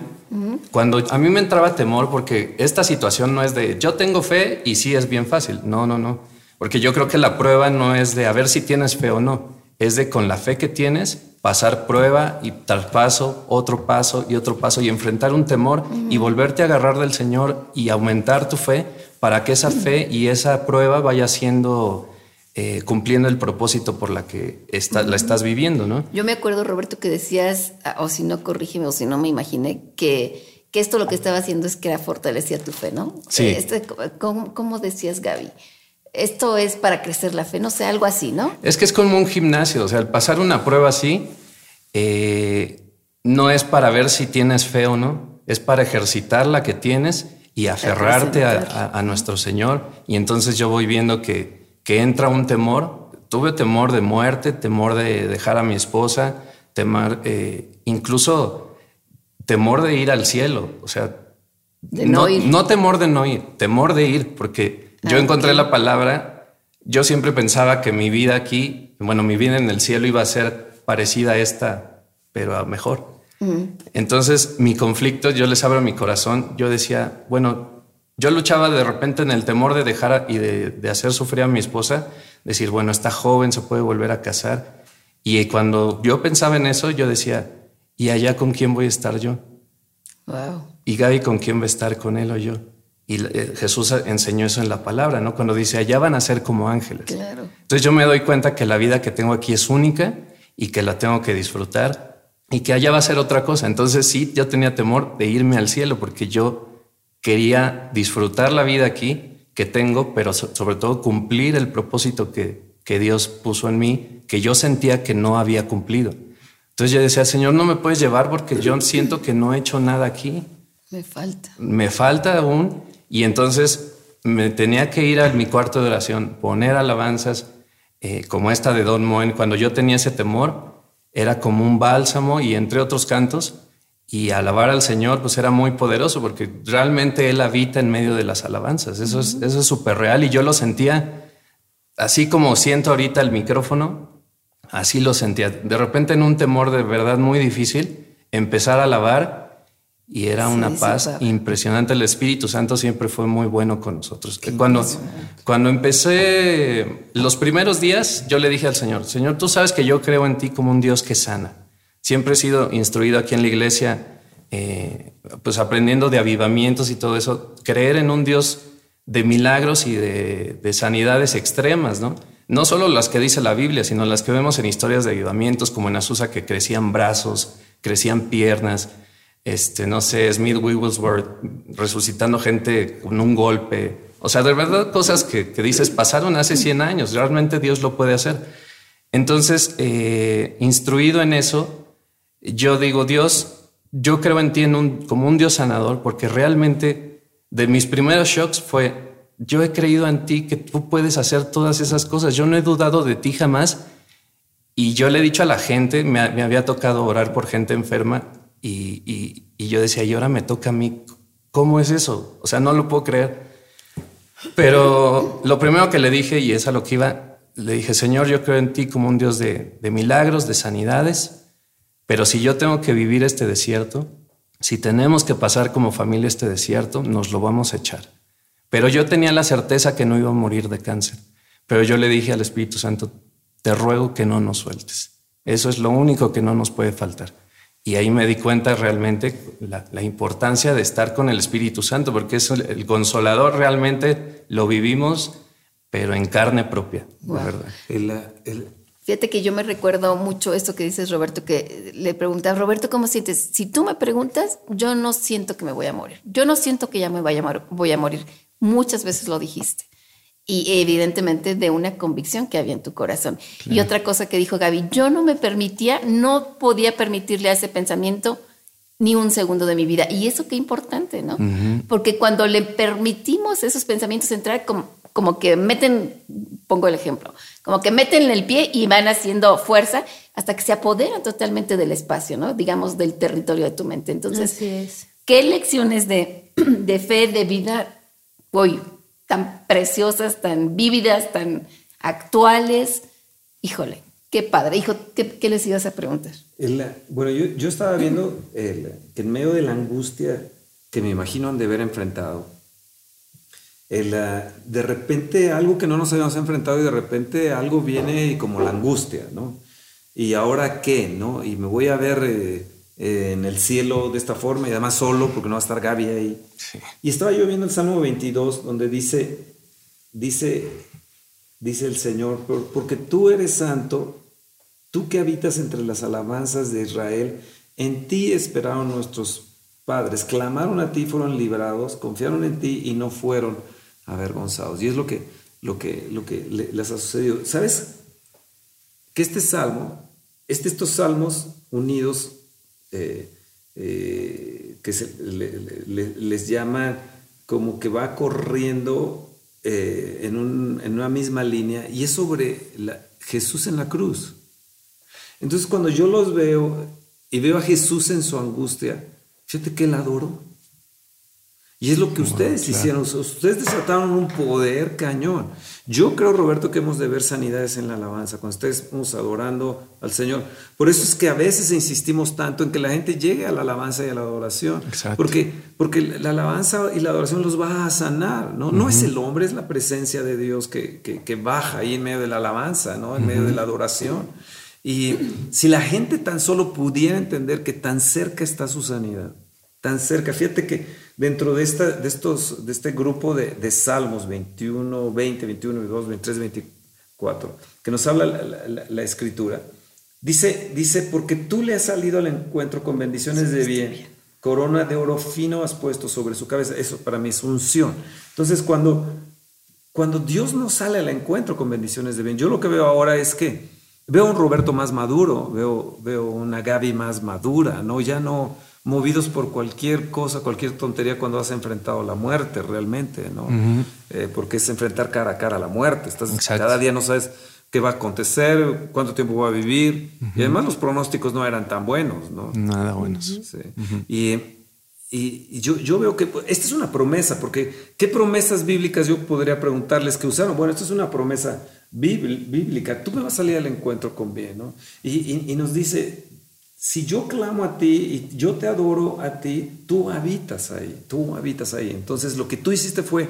cuando a mí me entraba temor porque esta situación no es de yo tengo fe y sí es bien fácil, no, no, no, porque yo creo que la prueba no es de a ver si tienes fe o no, es de con la fe que tienes pasar prueba y tal paso, otro paso y otro paso y enfrentar un temor y volverte a agarrar del Señor y aumentar tu fe para que esa fe y esa prueba vaya siendo eh, cumpliendo el propósito por la que la estás viviendo, ¿no? Yo me acuerdo, Roberto, que decías, ah, o si no, corrígeme, o si no me imaginé, que, que esto lo que estaba haciendo es que era fortalecía tu fe, ¿no? Sí. Este, ¿cómo, ¿Cómo decías, Gaby? Esto es para crecer la fe, no sé, algo así, ¿no? Es que es como un gimnasio, o sea, al pasar una prueba así, eh, no es para ver si tienes fe o no, es para ejercitar la que tienes y aferrarte a, nuestro Señor. Y entonces yo voy viendo que, que entra un temor, tuve temor de muerte, temor de dejar a mi esposa, temor, eh, incluso temor de ir al cielo, o sea, no, no temor de no ir, temor de ir, porque yo ah, encontré la palabra, yo siempre pensaba que mi vida aquí, bueno, mi vida en el cielo iba a ser parecida a esta, pero a mejor. Entonces, mi conflicto, yo les abro mi corazón, yo decía, bueno, yo luchaba de repente en el temor de dejar y de, hacer sufrir a mi esposa, decir, bueno, está joven, se puede volver a casar. Y cuando yo pensaba en eso, yo decía, ¿y allá con quién voy a estar yo? Wow. ¿Y Gaby con quién va a estar con él o yo? Y eh, Jesús enseñó eso en la palabra, ¿no? Cuando dice, allá van a ser como ángeles. Claro. Entonces yo me doy cuenta que la vida que tengo aquí es única y que la tengo que disfrutar y que allá va a ser otra cosa. Entonces sí, yo tenía temor de irme al cielo porque yo quería disfrutar la vida aquí que tengo, pero sobre todo cumplir el propósito que, que Dios puso en mí, que yo sentía que no había cumplido. Entonces yo decía, Señor, no me puedes llevar porque yo siento que no he hecho nada aquí. Me falta. Me falta aún. Y entonces me tenía que ir a mi cuarto de oración, poner alabanzas eh, como esta de Don Moen. Cuando yo tenía ese temor, era como un bálsamo y entre otros cantos. Y alabar al Señor, pues era muy poderoso porque realmente Él habita en medio de las alabanzas. Eso es eso es súper real y yo lo sentía así como siento ahorita el micrófono Así lo sentía. De repente en un temor de verdad muy difícil, empezar a alabar y era una paz impresionante. El Espíritu Santo siempre fue muy bueno con nosotros. cuando, cuando empecé los primeros días, yo le dije al Señor, Señor, tú sabes que yo creo en ti como un Dios que sana. Siempre he sido instruido aquí en la iglesia, eh, pues aprendiendo de avivamientos y todo eso, creer en un Dios de milagros y de, de sanidades extremas, ¿no? no solo las que dice la Biblia, sino las que vemos en historias de ayudamientos, como en Azusa, que crecían brazos, crecían piernas, este, no sé, Smith Wigglesworth resucitando gente con un golpe. O sea, de verdad, cosas que, dices pasaron hace 100 años, realmente Dios lo puede hacer. Entonces, eh, instruido en eso, yo digo, Dios, yo creo en ti como un Dios sanador, porque realmente de mis primeros shocks fue, yo he creído en ti que tú puedes hacer todas esas cosas. Yo no he dudado de ti jamás. Y yo le he dicho a la gente, me, había tocado orar por gente enferma y, yo decía, y ahora me toca a mí. ¿Cómo es eso? O sea, no lo puedo creer. Pero lo primero que le dije, y es a lo que iba, le dije, Señor, yo creo en ti como un Dios de, de milagros, de sanidades, pero si yo tengo que vivir este desierto, si tenemos que pasar como familia este desierto, nos lo vamos a echar. Pero yo tenía la certeza que no iba a morir de cáncer. Pero yo le dije al Espíritu Santo, te ruego que no nos sueltes. Eso es lo único que no nos puede faltar. Y ahí me di cuenta realmente la, la importancia de estar con el Espíritu Santo, porque es el, consolador realmente lo vivimos, pero en carne propia, la verdad. Fíjate que yo me recuerdo mucho esto que dices, Roberto, que le preguntas, Roberto, ¿cómo sientes? Si tú me preguntas, yo no siento que me voy a morir. Yo no siento que ya me vaya a voy a morir. Muchas veces lo dijiste. Y evidentemente de una convicción que había en tu corazón. Y otra cosa que dijo Gaby, yo no me permitía, no podía permitirle a ese pensamiento ni un segundo de mi vida. Y eso qué importante, ¿no? Porque cuando le permitimos esos pensamientos entrar, como, como que meten, pongo el ejemplo, como que meten el pie y van haciendo fuerza hasta que se apoderan totalmente del espacio, ¿no? Digamos, del territorio de tu mente. Entonces, ¿qué lecciones de, de fe, de vida hoy tan preciosas, tan vívidas, tan actuales. Híjole, qué padre. Hijo, ¿qué, les ibas a preguntar? bueno, yo, estaba viendo que en medio de la angustia que me imagino han de haber enfrentado, de repente algo que no nos habíamos enfrentado y de repente algo viene como la angustia, ¿no? ¿Y ahora qué? ¿no? Y me voy a ver eh, eh, en el cielo de esta forma y además solo porque no va a estar Gaby ahí. Y estaba yo viendo el Salmo 22 donde dice, dice, dice el Señor, porque tú eres santo, tú que habitas entre las alabanzas de Israel, en ti esperaron nuestros padres, clamaron a ti, fueron librados, confiaron en ti y no fueron avergonzados. Y es lo que, lo que, lo que les ha sucedido. ¿Sabes? Que este salmo, este, estos salmos unidos eh, eh, que se, les llama como que va corriendo eh, en, una misma línea y es sobre Jesús en la cruz. Entonces cuando yo los veo y veo a Jesús en su angustia, fíjate que él adoro. Y es lo que ustedes hicieron. Ustedes desataron un poder cañón. Yo creo, Roberto, que hemos de ver sanidades en la alabanza, cuando estemos adorando al Señor. Por eso es que a veces insistimos tanto en que la gente llegue a la alabanza y a la adoración. Porque, porque la alabanza y la adoración los va a sanar. No, no es el hombre, es la presencia de Dios que, que, baja ahí en medio de la alabanza, ¿no? en medio de la adoración. Y si la gente tan solo pudiera entender que tan cerca está su sanidad, tan cerca. Fíjate que dentro de, esta, de, estos, de este grupo de, de Salmos 21, 20, 21, 22, 23, 24, que nos habla la, la- la escritura, dice, dice, porque tú le has salido al encuentro con bendiciones de bien, corona de oro fino has puesto sobre su cabeza. Eso para mí es unción. Entonces, cuando, cuando Dios nos sale al encuentro con bendiciones de bien, yo lo que veo ahora es que veo un Roberto más maduro, veo, veo una Gaby más madura, ¿no? Ya no movidos por cualquier cosa, cualquier tontería cuando has enfrentado la muerte realmente, ¿no? Eh, porque es enfrentar cara a cara a la muerte. Estás, Exacto. cada día no sabes qué va a acontecer, cuánto tiempo va a vivir. Y además los pronósticos no eran tan buenos, ¿no? Nada buenos. Sí. Y, y- y yo, yo veo que esta es una promesa, porque ¿qué promesas bíblicas yo podría preguntarles que usaron? Bueno, esto es una promesa bíbl- bíblica. Tú me vas a salir al encuentro con bien, ¿no? Y- y nos dice, si yo clamo a ti y yo te adoro a ti, tú habitas ahí, tú habitas ahí. Entonces lo que tú hiciste fue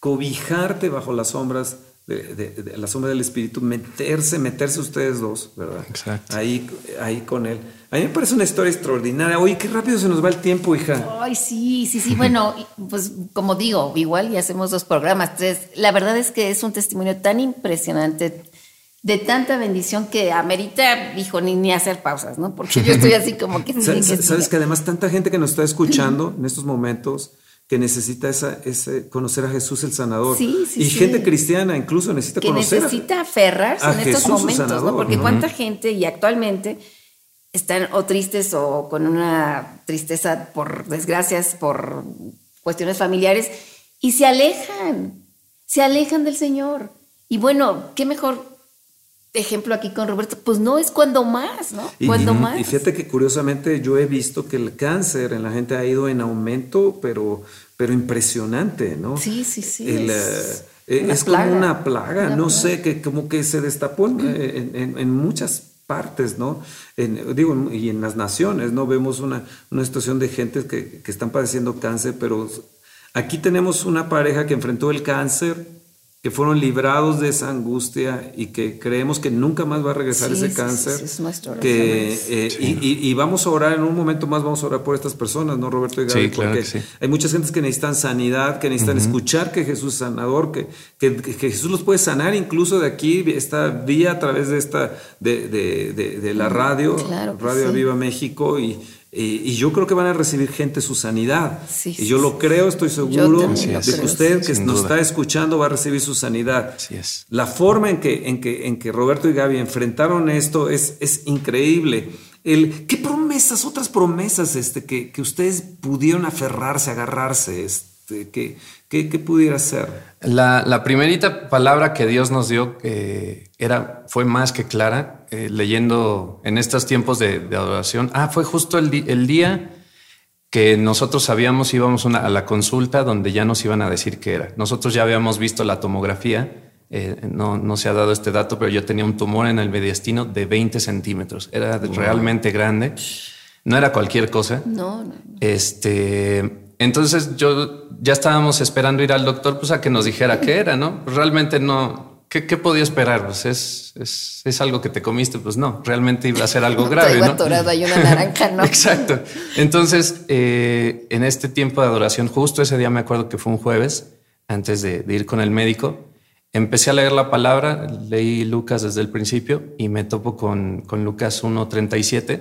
cobijarte bajo las sombras. De, de- de la sombra del Espíritu, meterse, meterse ustedes dos, ¿verdad? Exacto. Ahí, ahí con él. A mí me parece una historia extraordinaria. Oye, qué rápido se nos va el tiempo, hija. Ay, sí, sí, sí. Bueno, pues como digo, igual y hacemos dos programas, tres. La verdad es que es un testimonio tan impresionante, de tanta bendición que amerita, dijo, ni, ni hacer pausas, ¿no? Porque yo estoy así como que... Sabes que además tanta gente que nos está escuchando en estos momentos que necesita esa, ese, conocer a Jesús el sanador. Sí, sí, y sí. gente cristiana incluso necesita que conocer. a- necesita aferrarse a en estos Jesús, su momentos, sanador. ¿no? Porque Ujú. cuánta gente y actualmente están o tristes o con una tristeza por desgracias, por cuestiones familiares y se alejan, se alejan del Señor. Y bueno, qué mejor ejemplo aquí con Roberto, pues no es cuando más, ¿no? Cuando y- más. y fíjate que curiosamente yo he visto que el cáncer en la gente ha ido en aumento, pero, pero impresionante, ¿no? Sí, sí, sí, El, es eh, una es plaga. como una plaga, Una no plaga. sé, que como que se destapó en, en- en- en muchas partes, ¿no? En- digo, y en las naciones, ¿no? Vemos una, una situación de gente que, que están padeciendo cáncer, pero aquí tenemos una pareja que enfrentó el cáncer, que fueron librados de esa angustia y que creemos que nunca más va a regresar Sí, ese sí, cáncer. sí, es que, eh, y, y- y vamos a orar, en un momento más vamos a orar por estas personas, ¿no, Roberto? Y Gaby? Sí, claro Porque que sí. hay muchas gentes que necesitan sanidad, que necesitan escuchar que Jesús es sanador, que, que, que Jesús los puede sanar incluso de aquí, esta vía a través de esta, de, de- de- de la radio, Claro Radio sí. Viva México, y, y- y yo creo que van a recibir gente su sanidad. Sí, y sí, yo lo creo, estoy seguro de que usted que sin nos duda. está escuchando va a recibir su sanidad. Así es. La forma en que, en que, en que Roberto y Gaby enfrentaron esto es, es increíble. El, ¿Qué promesas, otras promesas este, que, que ustedes pudieron aferrarse, agarrarse? Este, que, que, que pudiera ser? La, la primerita palabra que Dios nos dio eh, era, fue más que clara, eh, leyendo en estos tiempos de, de adoración. Ah, fue justo el, día que nosotros sabíamos íbamos una- a la consulta donde ya nos iban a decir qué era. Nosotros ya habíamos visto la tomografía, eh, no, no se ha dado este dato, pero yo tenía un tumor en el mediastino de 20 centímetros. Era realmente grande. No era cualquier cosa. No, no. Este, entonces yo ya estábamos esperando ir al doctor, pues a que nos dijera qué era, ¿no? Realmente no. ¿Qué, qué podía esperar? Pues es, es, es algo que te comiste, pues no, realmente iba a ser algo grave, Traigo ¿no? atorado ahí una naranja, ¿no? Exacto. Entonces, eh, en este tiempo de adoración, justo ese día me acuerdo que fue un jueves, antes de, de ir con el médico, empecé a leer la palabra, leí Lucas desde el principio y me topo con, con Lucas 1.37,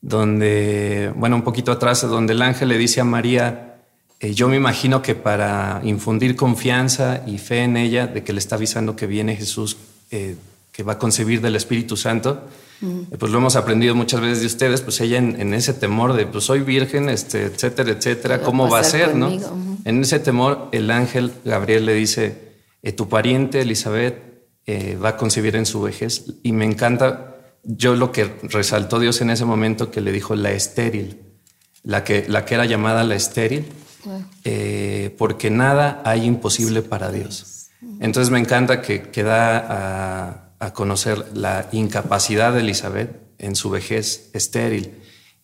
donde, bueno, un poquito atrás, donde el ángel le dice a María, eh, yo me imagino que para infundir confianza y fe en ella, de que le está avisando que viene Jesús, eh, que va a concebir del Espíritu Santo, eh, pues lo hemos aprendido muchas veces de ustedes, pues ella en, en ese temor de, pues soy virgen, este, etcétera, etcétera, ¿Qué va a ¿cómo va a ser, no? En ese temor, el ángel Gabriel le dice, tu pariente Elizabeth va a concebir en su vejez. Y me encanta, yo lo que resaltó Dios en ese momento, que le dijo la estéril, la que, la que era llamada la estéril, eh, porque nada hay imposible para Dios. Entonces me encanta que, que da a, conocer la incapacidad de Elizabeth en su vejez estéril.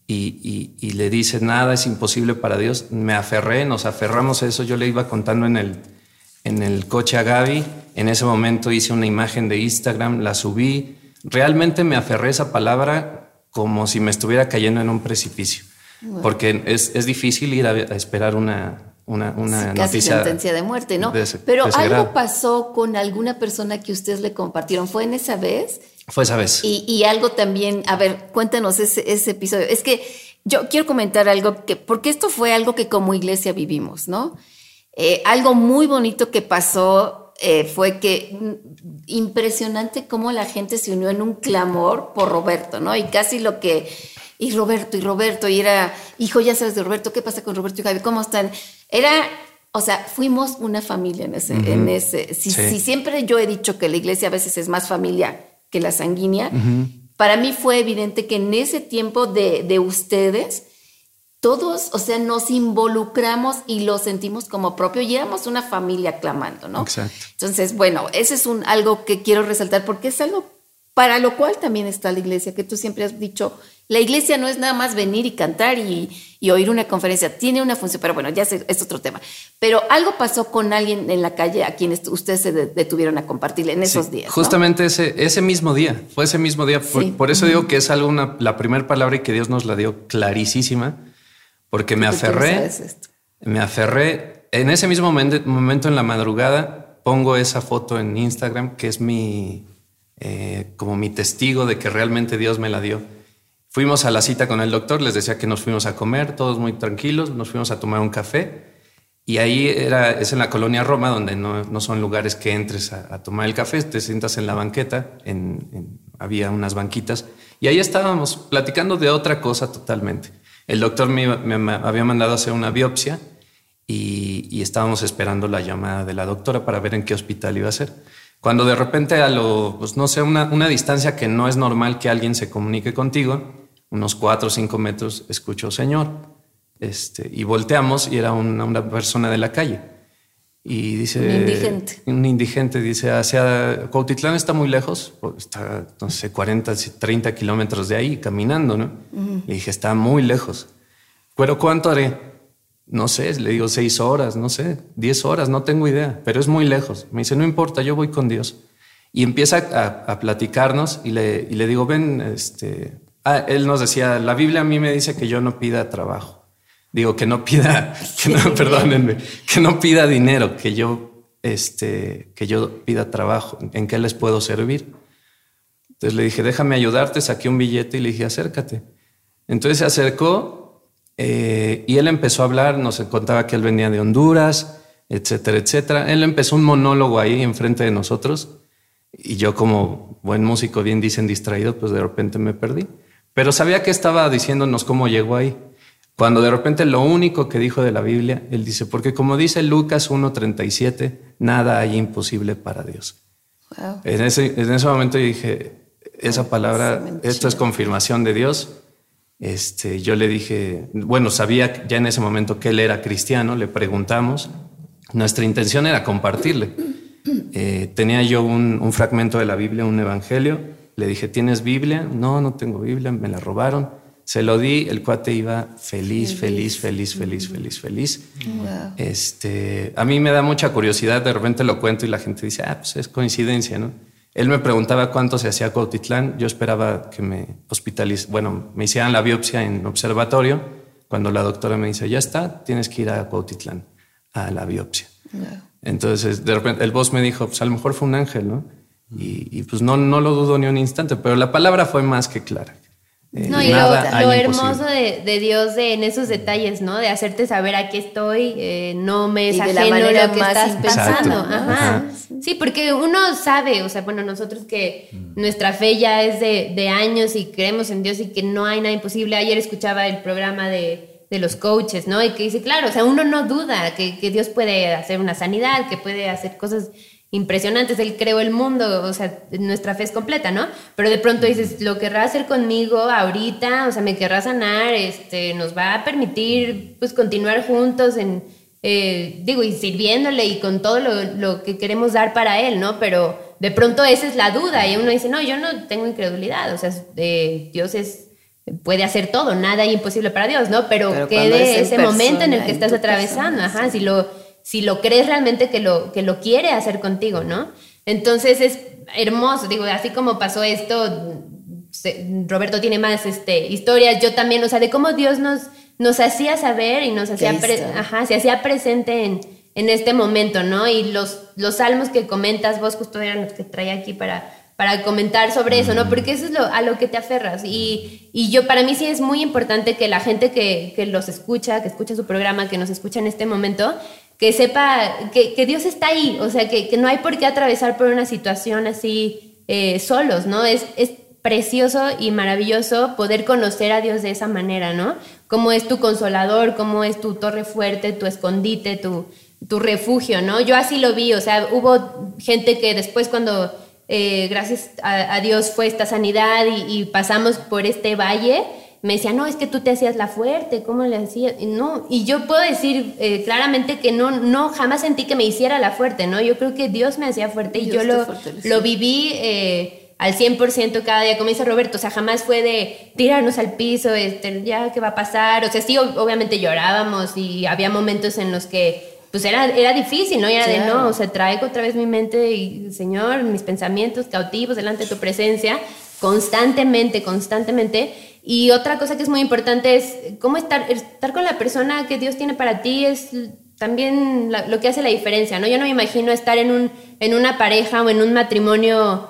Y le dice, nada es imposible para Dios. Me aferré, nos aferramos a eso. Yo le iba contando en el, en el coche a Gaby. En ese momento hice una imagen de Instagram, la subí. Realmente me aferré a esa palabra como si me estuviera cayendo en un precipicio. Porque es, es, difícil ir a, a esperar una, una, una casi noticia. sentencia de muerte, ¿no? de ese- Pero de algo pasó con alguna persona que ustedes le compartieron. ¿Fue en esa vez? Fue esa vez. Y, y algo también, a ver, cuéntanos ese, ese episodio. Es que yo quiero comentar algo que, porque esto fue algo que como iglesia vivimos, ¿no? Eh, algo muy bonito que pasó eh, fue que impresionante cómo la gente se unió en un clamor por Roberto, ¿no? Y casi lo que, y Roberto, y Roberto, y era, hijo, ya sabes de Roberto, ¿qué pasa con Roberto y Javi? ¿Cómo están? Era, o sea, fuimos una familia en ese, en ese. Si, Sí. si siempre yo he dicho que la iglesia a veces es más familia que la sanguínea, para mí fue evidente que en ese tiempo de, de ustedes, todos, o sea, nos involucramos y lo sentimos como propio y éramos una familia clamando, ¿no? Exacto. Entonces, bueno, ese es un, algo que quiero resaltar porque es algo para lo cual también está la iglesia, que tú siempre has dicho, la iglesia no es nada más venir y cantar y, y oír una conferencia, tiene una función, pero bueno, ya es otro tema. Pero algo pasó con alguien en la calle a quien ustedes se de- detuvieron a compartir en esos Sí, días. ¿no? Justamente ese, ese mismo día, fue ese mismo día. Por, Sí. por eso digo que es algo, una, la primera palabra y que Dios nos la dio clarísima, porque me aferré, me aferré. En ese mismo momento, momento en la madrugada, pongo esa foto en Instagram, que es mi, eh, como mi testigo de que realmente Dios me la dio. Fuimos a la cita con el doctor, les decía que nos fuimos a comer, todos muy tranquilos, nos fuimos a tomar un café. Y ahí era, es en la colonia Roma, donde no, no son lugares que entres a, a tomar el café, te sientas en la banqueta, en- en- había unas banquitas, y ahí estábamos platicando de otra cosa totalmente. El doctor me, me ma- había mandado a hacer una biopsia y, y estábamos esperando la llamada de la doctora para ver en qué hospital iba a ser. Cuando de repente a lo, pues no sé, una, una distancia que no es normal que alguien se comunique contigo, unos cuatro o cinco metros, escucho, señor, este, y volteamos y era una, una persona de la calle. Y dice... Un indigente. Un indigente, dice, hacia Cuautitlán está muy lejos, está, no sé, 40, 30 kilómetros de ahí caminando, ¿no? Le dije, está muy lejos. ¿Pero cuánto haré? No sé, le digo seis horas, no sé, diez horas, no tengo idea, pero es muy lejos. Me dice, no importa, yo voy con Dios. Y empieza a, a platicarnos y le, y le digo, ven, este... Ah, él nos decía, la Biblia a mí me dice que yo no pida trabajo. Digo, que no pida, que no, perdónenme, que no pida dinero, que yo, este, que yo pida trabajo. ¿En qué les puedo servir? Entonces le dije, déjame ayudarte, saqué un billete y le dije, acércate. Entonces se acercó eh, y él empezó a hablar, nos contaba que él venía de Honduras, etcétera, etcétera. Él empezó un monólogo ahí enfrente de nosotros y yo como buen músico, bien dicen distraído, pues de repente me perdí. Pero sabía que estaba diciéndonos cómo llegó ahí. Cuando de repente lo único que dijo de la Biblia, él dice, porque como dice Lucas 1.37, nada hay imposible para Dios. Wow. En ese, en ese momento yo dije, esa palabra, esto es confirmación de Dios. Este, yo le dije, bueno, sabía ya en ese momento que él era cristiano, le preguntamos. Nuestra intención era compartirle. Eh, tenía yo un, un fragmento de la Biblia, un evangelio. Le dije, ¿tienes Biblia? No, no tengo Biblia, me la robaron. Se lo di, el cuate iba feliz, feliz, feliz, feliz, feliz, feliz. Wow. Este, a mí me da mucha curiosidad, de repente lo cuento y la gente dice, ah, pues es coincidencia, ¿no? Él me preguntaba cuánto se hacía Cuautitlán, yo esperaba que me hospitaliz, bueno, me hicieran la biopsia en observatorio, cuando la doctora me dice, ya está, tienes que ir a Cuautitlán a la biopsia. Entonces, de repente, el boss me dijo, pues a lo mejor fue un ángel, ¿no? Y, y, pues no, no lo dudo ni un instante, pero la palabra fue más que clara. Eh, No, y lo, hermoso de, de Dios de, en esos detalles, ¿no? De hacerte saber aquí estoy, eh, no me es de ajeno lo que más estás pasando. Ajá. Ajá. Sí, porque uno sabe, o sea, bueno, nosotros que nuestra fe ya es de, de años y creemos en Dios y que no hay nada imposible. Ayer escuchaba el programa de, de los coaches, ¿no? Y que dice, claro, o sea, uno no duda que, que Dios puede hacer una sanidad, que puede hacer cosas impresionantes. Él creó el mundo, o sea, nuestra fe es completa, ¿no? Pero de pronto dices, lo querrá hacer conmigo ahorita, o sea, me querrá sanar, este, nos va a permitir, pues, continuar juntos en, eh, digo, y sirviéndole y con todo lo, lo que queremos dar para él, ¿no? Pero de pronto esa es la duda y uno dice, no, yo no tengo incredulidad, o sea, eh, Dios es puede hacer todo, nada imposible para Dios, ¿no? Pero, Pero que cuando es de en ese momento en el que estás atravesando, persona, ajá, si lo si lo crees realmente que lo que lo quiere hacer contigo, ¿no? Entonces es hermoso, digo, así como pasó esto, Roberto tiene más este, historias, yo también, o sea, de cómo Dios nos, nos hacía saber y nos hacía, ajá, se hacía presente en, en este momento, ¿no? Y los, los salmos que comentas, vos justo eran los que traía aquí para, para comentar sobre eso, ¿no? Porque eso es lo, a lo que te aferras. Y, y yo, para mí sí es muy importante que la gente que, que los escucha, que escucha su programa, que nos escucha en este momento, que sepa que, que Dios está ahí, o sea, que, que no hay por qué atravesar por una situación así eh, solos, ¿no? Es, es precioso y maravilloso poder conocer a Dios de esa manera, ¿no? Cómo es tu consolador, cómo es tu torre fuerte, tu escondite, tu, tu refugio, ¿no? Yo así lo vi, o sea, hubo gente que después cuando, eh, gracias a, Dios, fue esta sanidad y pasamos por este valle, me decía, no, es que tú te hacías la fuerte, ¿cómo le hacías? Y No, y yo puedo decir eh, claramente que no, no, jamás sentí que me hiciera la fuerte, ¿no? Yo creo que Dios me hacía fuerte y yo lo, lo viví eh, al 100% cada día, como dice Roberto, o sea, jamás fue de tirarnos al piso, este, ya, ¿qué va a pasar? O sea, sí, ob- obviamente llorábamos y había momentos en los que, pues era, era difícil, ¿no? Y era de, no, o sea, traigo otra vez mi mente y, Señor, mis pensamientos cautivos delante de tu presencia, constantemente, constantemente. Y otra cosa que es muy importante es cómo estar, estar con la persona que Dios tiene para ti es también lo que hace la diferencia, ¿no? Yo no me imagino estar en, un, en una pareja o en un matrimonio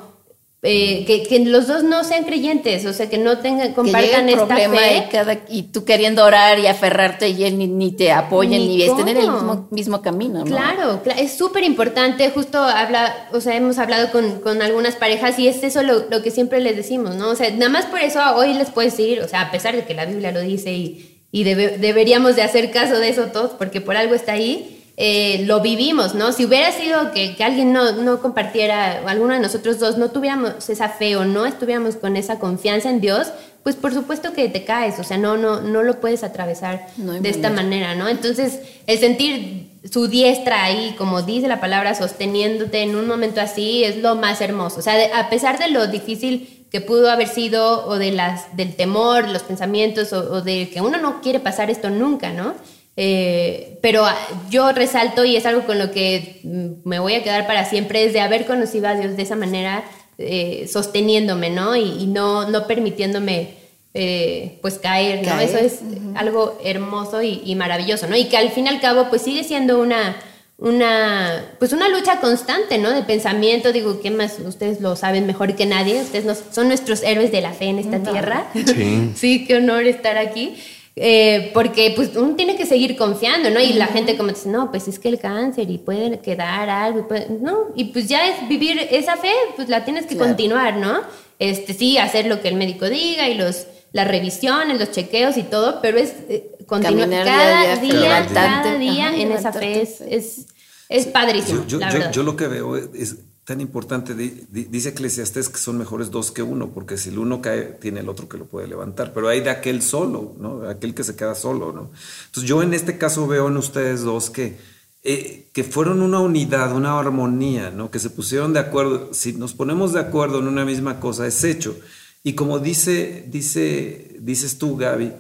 eh, que, que los dos no sean creyentes, o sea, que no tengan, que compartan el esta fe. y, cada, y tú queriendo orar y aferrarte y él ni, ni te apoya ni, Ni estén en el mismo, mismo camino, ¿no? Claro, cla- es súper importante, justo habla, o sea, hemos hablado con, con algunas parejas y es eso lo, lo que siempre les decimos, ¿no? O sea, nada más por eso hoy les puedo decir, o sea, a pesar de que la Biblia lo dice y, y debe- deberíamos de hacer caso de eso todos, porque por algo está ahí, eh, lo vivimos, ¿no? Si hubiera sido que, que alguien no, no compartiera, o alguno de nosotros dos no tuviéramos esa fe o no estuviéramos con esa confianza en Dios, pues por supuesto que te caes, o sea, no, no, no lo puedes atravesar No de esta manera. manera, ¿no? Entonces, el sentir su diestra ahí, como dice la palabra, sosteniéndote en un momento así, es lo más hermoso. O sea, de- a pesar de lo difícil que pudo haber sido, o de las, del temor, los pensamientos, o, o de que uno no quiere pasar esto nunca, ¿no? Eh, pero ah, yo resalto, y es algo con lo que mm, me voy a quedar para siempre, es de haber conocido a Dios de esa manera, eh, sosteniéndome, ¿no? Y, y no, no permitiéndome eh, pues caer, ¿no? Caer, Eso es algo hermoso y, y maravilloso, ¿no? Y que al fin y al cabo pues sigue siendo una, una, pues una lucha constante, ¿no? De pensamiento, digo, ¿qué más? Ustedes lo saben mejor que nadie, ustedes nos- son nuestros héroes de la fe en esta tierra. Sí. sí, qué honor estar aquí. Eh, porque pues uno tiene que seguir confiando, ¿no? Y la gente como dice, no, pues es que el cáncer y puede quedar algo, y puede- no, y pues ya es vivir esa fe, pues la tienes que Claro. continuar, ¿no? Este, sí, hacer lo que el médico diga y los, las revisiones, los chequeos y todo, pero es eh, continuar Caminar cada día cada día ajá, en esa fe, es, es, es padrísimo, Yo, yo- la yo- verdad. yo lo que veo es, es tan importante, di- di- dice Eclesiastés que son mejores dos que uno, porque si el uno cae, tiene el otro que lo puede levantar, pero hay de aquel solo, ¿no? Aquel que se queda solo, ¿no? Entonces yo en este caso veo en ustedes dos que, eh, que fueron una unidad, una armonía, ¿no? Que se pusieron de acuerdo. Si nos ponemos de acuerdo en una misma cosa, es hecho. Y como dice, dice, dices tú, Gaby,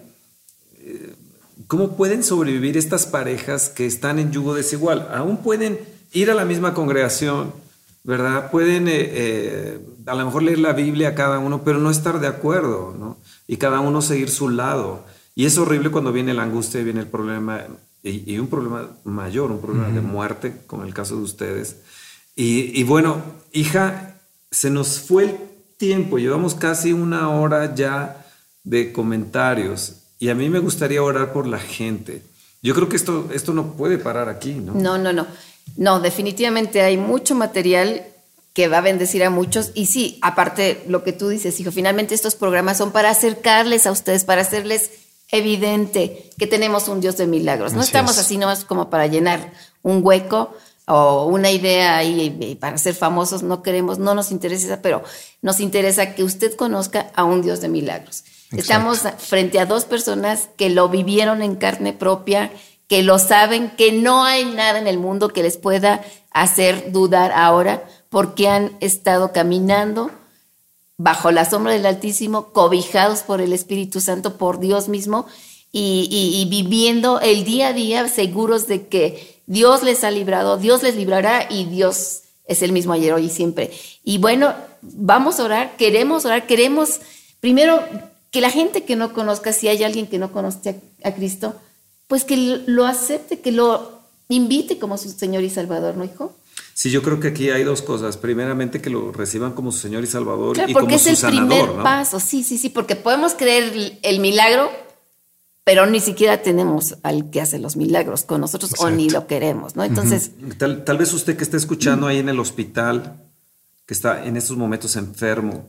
¿Cómo pueden sobrevivir estas parejas que están en yugo desigual? Aún pueden ir a la misma congregación, ¿verdad? Pueden eh, eh, a lo mejor leer la Biblia cada uno, pero no estar de acuerdo, ¿no? Y cada uno seguir su lado. Y es horrible cuando viene la angustia y viene el problema, y, y un problema mayor, un problema de muerte, como el caso de ustedes. Y, y bueno, hija, se nos fue el tiempo, llevamos casi una hora ya de comentarios. Y a mí me gustaría orar por la gente. Yo creo que esto, esto no puede parar aquí, ¿no? No, no, no. No, definitivamente hay mucho material que va a bendecir a muchos. Y sí, aparte lo que tú dices, hijo, finalmente estos programas son para acercarles a ustedes, para hacerles evidente que tenemos un Dios de milagros. No Así estamos es. así nomás como para llenar un hueco o una idea ahí eh, para ser famosos. No queremos, no nos interesa, pero nos interesa que usted conozca a un Dios de milagros. Estamos frente a dos personas que lo vivieron en carne propia, que lo saben, que no hay nada en el mundo que les pueda hacer dudar ahora, porque han estado caminando bajo la sombra del Altísimo, cobijados por el Espíritu Santo, por Dios mismo, y, y- viviendo el día a día seguros de que Dios les ha librado, Dios les librará y Dios es el mismo ayer, hoy y siempre. Y bueno, vamos a orar, queremos orar, queremos primero que la gente que no conozca, si hay alguien que no conoce a Cristo, pues que lo acepte, que lo invite como su Señor y Salvador, ¿no, hijo? Sí, yo creo que aquí hay dos cosas. Primeramente, que lo reciban como su Señor y Salvador Claro, y porque como es su el sanador, primer ¿no? paso, sí, sí, sí, porque podemos creer el- milagro, pero ni siquiera tenemos al que hace los milagros con nosotros o ni lo queremos, ¿no? Entonces, Tal, tal vez usted que está escuchando ahí en el hospital, que está en estos momentos enfermo,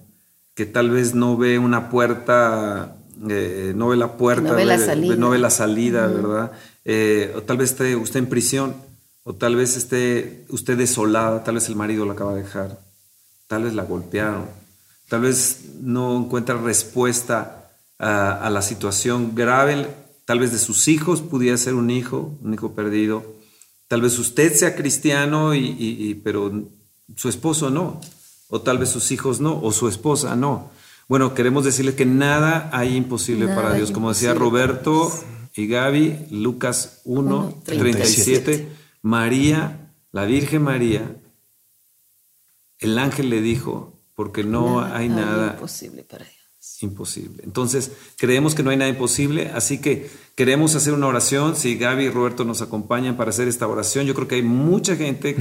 que tal vez no ve una puerta, eh, no ve la puerta, No ve la salida. no ve la salida, ¿verdad? Eh, o tal vez esté usted en prisión, o tal vez esté usted desolada, tal vez el marido la acaba de dejar, tal vez la golpearon, tal vez no encuentra respuesta a, a la situación grave, tal vez de sus hijos, pudiera ser un hijo, un hijo perdido, tal vez usted sea cristiano, y, y- y- pero su esposo no, o tal vez sus hijos no, o su esposa no. Bueno, queremos decirle que nada hay imposible Nada para Dios. Como decía Roberto y Gaby, Lucas 1, Uno, 37, 37. María, la Virgen María, el ángel le dijo, porque no nada hay nada imposible para. Imposible. Entonces, creemos que no hay nada imposible, así que queremos hacer una oración. Si Gaby y Roberto nos acompañan para hacer esta oración, yo creo que hay mucha gente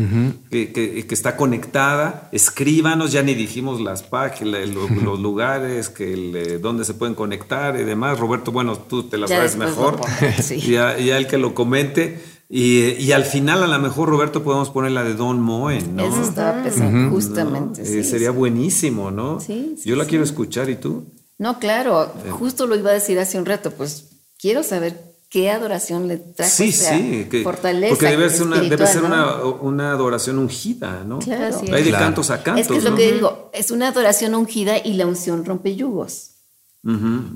que, que- que está conectada. Escríbanos, ya ni dijimos las páginas, lo- los, lugares, que el, eh, dónde se pueden conectar y demás. Roberto, bueno, tú te las Ya sabes mejor. pongo, sí. ya, ya el que lo comente. Y, y al final, a lo mejor, Roberto, podemos poner la de Don Moen, ¿no? Eso estaba pensando, justamente. Eh, sí, sería sí. buenísimo, ¿no? Sí, sí, Yo la sí. quiero escuchar, ¿y tú? No, claro, Eh. justo lo iba a decir hace un rato, pues quiero saber qué adoración le trajo Sí, esa sí, que- fortaleza porque debe ser, una, debe ser ¿no? una, una adoración ungida, ¿no? Claro. Así Hay de Claro. cantos a cantos. es que es ¿no? lo que digo, es una adoración ungida y la unción rompe yugos.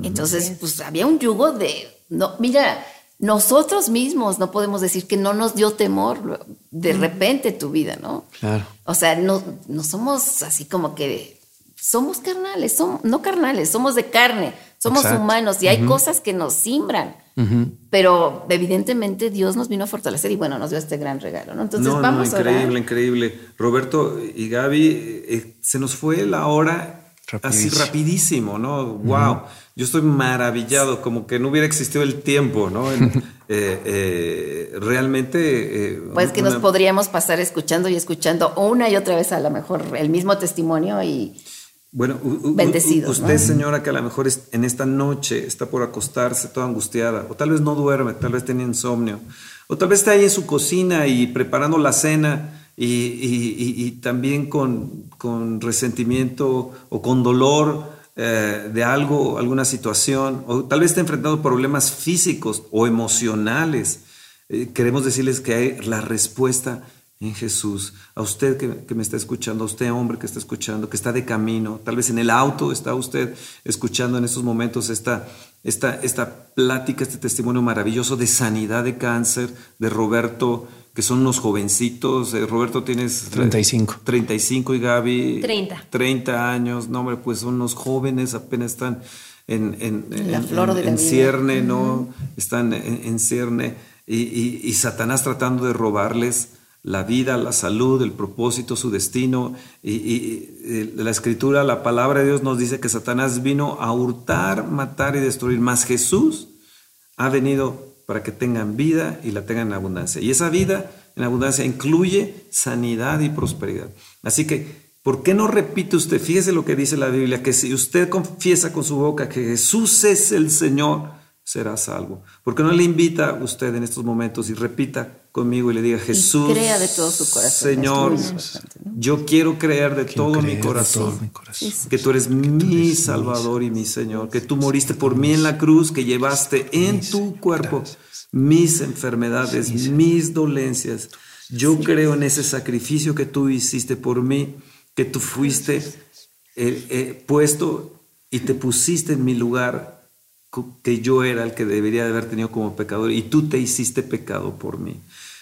Entonces, pues había un yugo de, no, mira, nosotros mismos no podemos decir que no nos dio temor de repente tu vida, ¿no? Claro. O sea, no, no somos así como que somos carnales, somos, no carnales, somos de carne, somos Exacto. humanos y hay cosas que nos simbran. Pero evidentemente Dios nos vino a fortalecer y bueno, nos dio este gran regalo, ¿no? Entonces no, vamos no, a increíble, increíble. Roberto y Gaby, eh, se nos fue la hora así Rapidísimo. rapidísimo, ¿no? Wow. Yo estoy maravillado, como que no hubiera existido el tiempo, ¿no? En- eh, eh, realmente. eh, Pues que nos una- podríamos pasar escuchando y escuchando una y otra vez a lo mejor el mismo testimonio y Bueno, Bendecidos, usted, ¿no? señora, que a lo mejor es- en esta noche está por acostarse toda angustiada, o tal vez no duerme, tal vez tiene insomnio, o tal vez está ahí en su cocina y preparando la cena y, también con, con resentimiento o con dolor eh, de algo, alguna situación, o tal vez está enfrentando problemas físicos o emocionales. Eh, queremos decirles que hay la respuesta en Jesús. A usted que, que me está escuchando, a usted hombre que está escuchando, que está de camino, tal vez en el auto está usted escuchando en estos momentos esta, esta, esta plática, este testimonio maravilloso de sanidad de cáncer de Roberto, que son unos jovencitos. Eh, Roberto, tienes 35. 35 y Gaby 30. 30 años, no hombre, pues son unos jóvenes, apenas están en, en, En la en- flor de la en vida. cierne, ¿no? Están en, en cierne y, y- y Satanás tratando de robarles la vida, la salud, el propósito, su destino. Y, y- y la escritura, la palabra de Dios nos dice que Satanás vino a hurtar, matar y destruir, más Jesús ha venido para que tengan vida y la tengan en abundancia. Y esa vida en abundancia incluye sanidad y prosperidad. Así que, ¿por qué no repite usted? Fíjese lo que dice la Biblia, que si usted confiesa con su boca que Jesús es el Señor, será salvo. ¿Por qué no le invita a usted en estos momentos y repita conmigo y le diga, Jesús, crea de todo su corazón. Señor, yo quiero creer de Quiero todo creer mi de corazón todo mi corazón. que tú eres mi Salvador y mi Señor, que tú moriste por mí en la cruz, que llevaste en tu cuerpo mis enfermedades, mis dolencias. Yo creo en ese sacrificio que tú hiciste por mí, que tú fuiste eh, eh, puesto y te pusiste en mi lugar, que yo era el que debería de haber tenido como pecador, y tú te hiciste pecado por mí.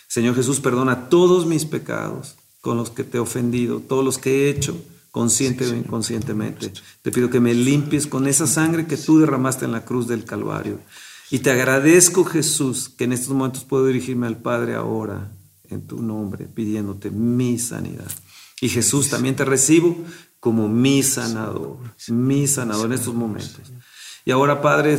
Señor Jesús, perdona todos mis pecados con los que te he ofendido, todos los que he hecho, consciente o inconscientemente. Te pido que me limpies con esa sangre que tú derramaste en la cruz del Calvario. Y te agradezco, Jesús, que en estos momentos puedo dirigirme al Padre ahora, en tu nombre, pidiéndote mi sanidad. Y Jesús, también te recibo como mi sanador, mi sanador en estos momentos. Y ahora, Padre,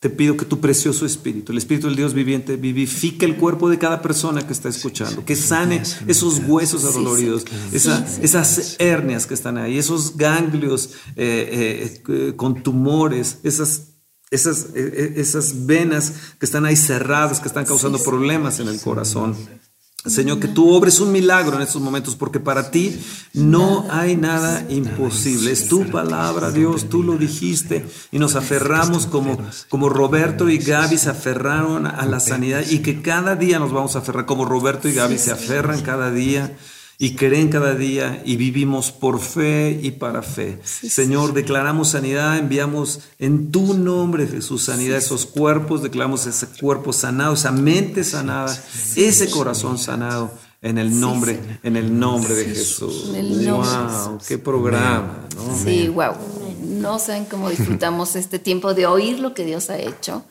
te pido que tu precioso Espíritu, el Espíritu del Dios viviente, vivifique el cuerpo de cada persona que está escuchando, que sane esos huesos adoloridos, esa- esas hernias que están ahí, esos ganglios eh, eh, con tumores, esas, esas, eh, eh, esas venas que están ahí cerradas, que están causando problemas en el corazón. Señor, que tú obres un milagro en estos momentos, porque para ti no hay nada imposible. Es tu palabra, Dios, tú lo dijiste y nos aferramos como, como Roberto y Gaby se aferraron a la sanidad y que cada día nos vamos a aferrar, como Roberto y Gaby se aferran cada día y creen cada día y vivimos por fe y para fe. Señor, declaramos sanidad, enviamos en tu nombre, Jesús, sanidad a esos cuerpos, declaramos ese cuerpo sanado, esa mente sanada, ese corazón sanado. En el nombre, en el nombre de Jesús. En el nombre de wow, qué programa, ¿no? Sí, wow. No saben cómo disfrutamos este tiempo de oír lo que Dios ha hecho.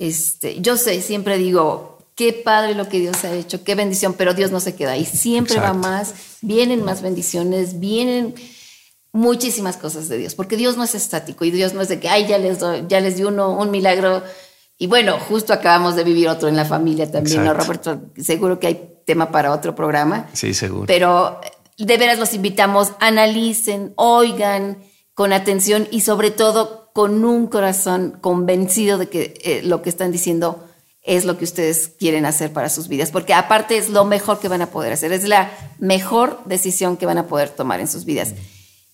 Este, yo sé, siempre digo, qué padre lo que Dios ha hecho, qué bendición, pero Dios no se queda ahí. Siempre va más, vienen más bendiciones, vienen muchísimas cosas de Dios, porque Dios no es estático y Dios no es de que, ay, ya les, doy- ya les di uno un milagro. Y bueno, justo acabamos de vivir otro en la familia también, ¿no. Roberto? Seguro que hay tema para otro programa. Sí, seguro. Pero de veras los invitamos, analicen, oigan con atención y sobre todo con un corazón convencido de que eh, lo que están diciendo es lo que ustedes quieren hacer para sus vidas, porque aparte es lo mejor que van a poder hacer, es la mejor decisión que van a poder tomar en sus vidas.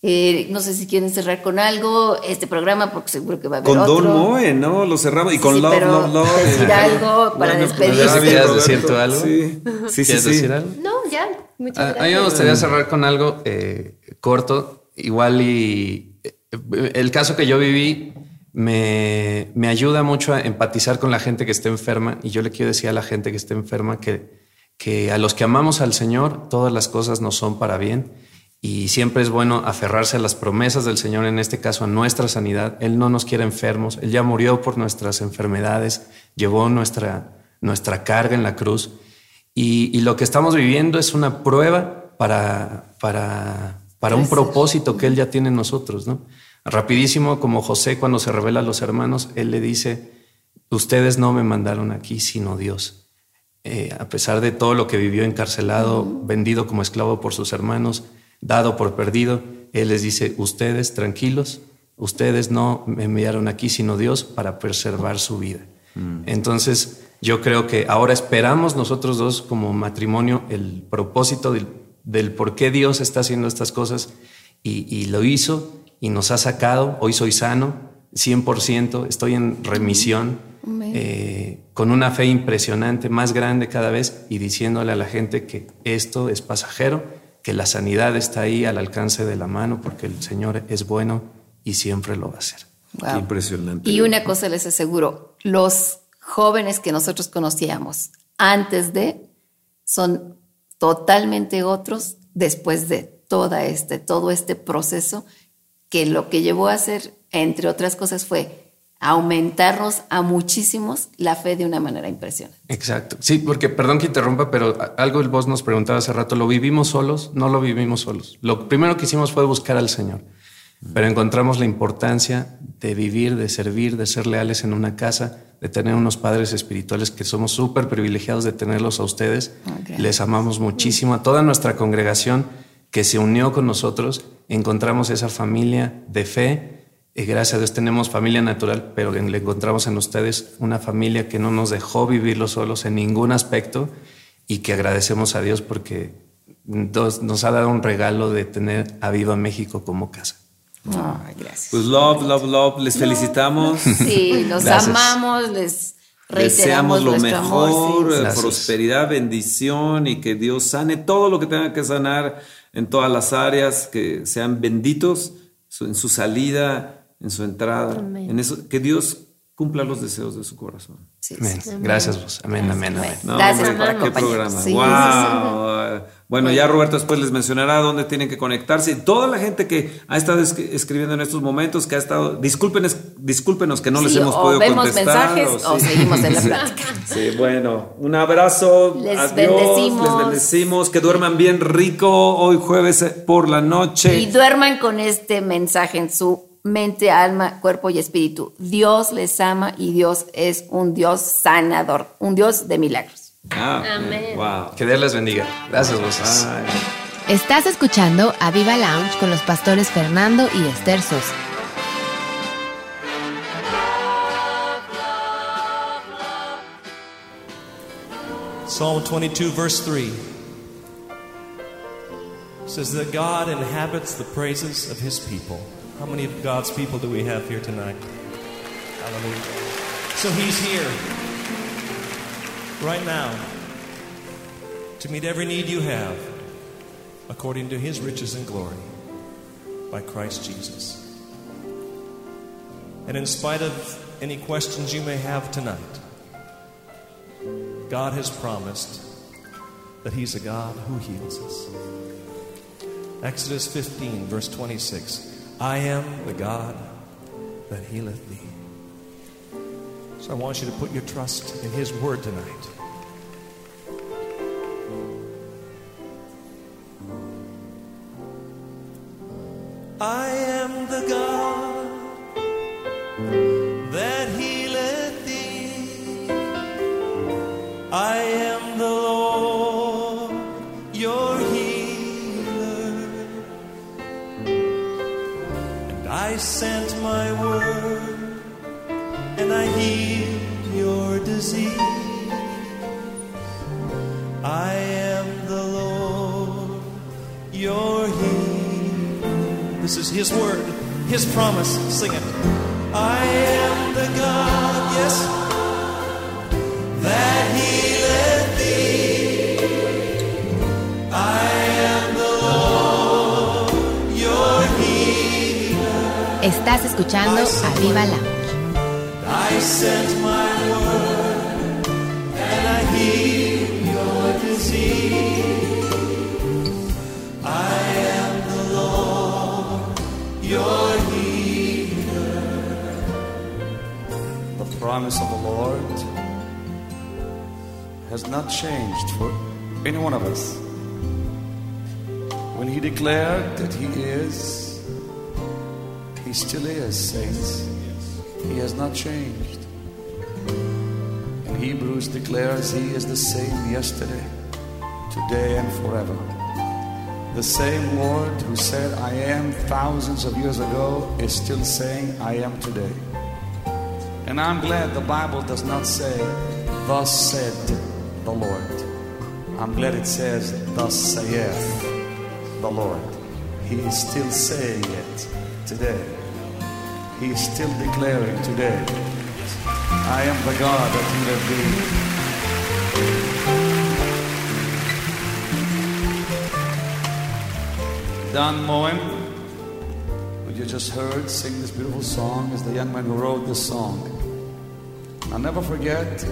Eh, no sé si quieren cerrar con algo este programa, porque seguro que va a haber Con otro. Don Moe, ¿no? Lo cerramos. Y Sí, con sí, Love, pero Love, Love. decir eh, algo para pues, despedirse. ¿Quieres decir tú algo? Sí, sí, sí. ¿Quieres sí. decir algo? No, ya. Muchas A, a gracias. mí me gustaría cerrar con algo eh, corto, igual y eh, el caso que yo viví me, me ayuda mucho a empatizar con la gente que está enferma y yo le quiero decir a la gente que está enferma que, que a los que amamos al Señor todas las cosas nos son para bien y siempre es bueno aferrarse a las promesas del Señor, en este caso a nuestra sanidad. Él no nos quiere enfermos, Él ya murió por nuestras enfermedades, llevó nuestra, nuestra carga en la cruz. Y, y lo que estamos viviendo es una prueba para, para, para un propósito que Él ya tiene en nosotros. ¿no? Rapidísimo, como José cuando se revela a los hermanos, Él le dice, ustedes no me mandaron aquí, sino Dios. Eh, a pesar de todo lo que vivió encarcelado, vendido como esclavo por sus hermanos, dado por perdido, Él les dice, ustedes tranquilos, ustedes no me enviaron aquí, sino Dios para preservar su vida. Entonces, yo creo que ahora esperamos nosotros dos como matrimonio el propósito del, del por qué Dios está haciendo estas cosas y, y lo hizo y nos ha sacado. Hoy soy sano, 100%, estoy en remisión, eh, con una fe impresionante, más grande cada vez y diciéndole a la gente que esto es pasajero, que la sanidad está ahí al alcance de la mano porque el Señor es bueno y siempre lo va a hacer. Wow. Impresionante. Y una cosa les aseguro, los jóvenes que nosotros conocíamos antes de son totalmente otros después de toda este, todo este proceso que lo que llevó a hacer, entre otras cosas, fue aumentarnos a muchísimos la fe de una manera impresionante. Exacto. Sí, porque perdón que interrumpa, pero algo el vos nos preguntaba hace rato, ¿lo vivimos solos? No lo vivimos solos. Lo primero que hicimos fue buscar al Señor, pero encontramos la importancia de vivir, de servir, de ser leales en una casa, de tener unos padres espirituales que somos súper privilegiados de tenerlos a ustedes. Les amamos muchísimo a toda nuestra congregación que se unió con nosotros. Encontramos esa familia de fe. Y gracias a Dios tenemos familia natural, pero le encontramos en ustedes una familia que no nos dejó vivirlo solos en ningún aspecto y que agradecemos a Dios porque nos, nos ha dado un regalo de tener a Viva México como casa. Ay, gracias. Pues love, love, love. Les felicitamos. Sí, los Gracias. amamos, les reiteramos Deseamos lo mejor, amor. sí. eh, prosperidad, bendición y que Dios sane todo lo que tenga que sanar en todas las áreas, que sean benditos en su salida, en su entrada, en eso, que Dios cumpla los deseos de su corazón. Sí, Amén. sí. Gracias vos. Amén, amén, amén. No, Gracias hombre, por ¿para qué programa? Sí, Wow. Bueno, ya Roberto después les mencionará dónde tienen que conectarse. Y toda la gente que ha estado es- escribiendo en estos momentos, que ha estado, discúlpenos, discúlpenos que no les hemos o podido vemos contestar. mensajes o seguimos en la plática. Sí, bueno, un abrazo. Les Adiós, bendecimos. Les bendecimos. Que duerman bien rico hoy jueves eh, por la noche. Y duerman con este mensaje en su mente, alma, cuerpo y espíritu. Dios les ama y Dios es un Dios sanador, un Dios de milagros. Ah, Amén. Wow. Que Dios les bendiga. Gracias, voces. Estás escuchando a Viva Lounge con los pastores Fernando y Esther Sosa. Psalm 22, verse 3 says that God inhabits the praises of his people. How many of God's people do we have here tonight? Hallelujah. So he's here right now to meet every need you have according to his riches and glory by Christ Jesus. And in spite of any questions you may have tonight, God has promised that He's a God who heals us. Exodus 15, verse 26 I am the God that healeth thee. So I want you to put your trust in His word tonight. Changed. And Hebrews declares He is the same yesterday, today, and forever. The same Lord who said, I am thousands of years ago is still saying, I am today. And I'm glad the Bible does not say, Thus said the Lord. I'm glad it says, Thus saith the Lord. He is still saying it today. He is still declaring today, I am the God that you have been. Don Moen, who you just heard sing this beautiful song, is the young man who wrote this song. I'll never forget,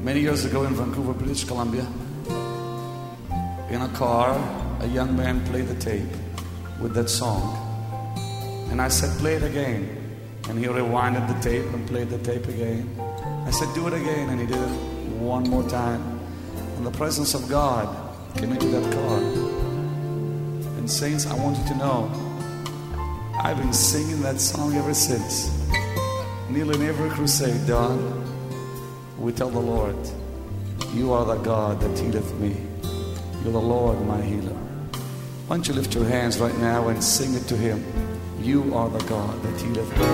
many years ago in Vancouver, British Columbia, in a car, a young man played the tape with that song. And I said, play it again. And he rewinded the tape and played the tape again. I said, do it again. And he did it one more time. And the presence of God came into that car. And, saints, I want you to know, I've been singing that song ever since. Nearly every crusade, Don, we tell the Lord, You are the God that healeth me. You're the Lord, my healer. Why don't you lift your hands right now and sing it to Him? You are the God that healeth me.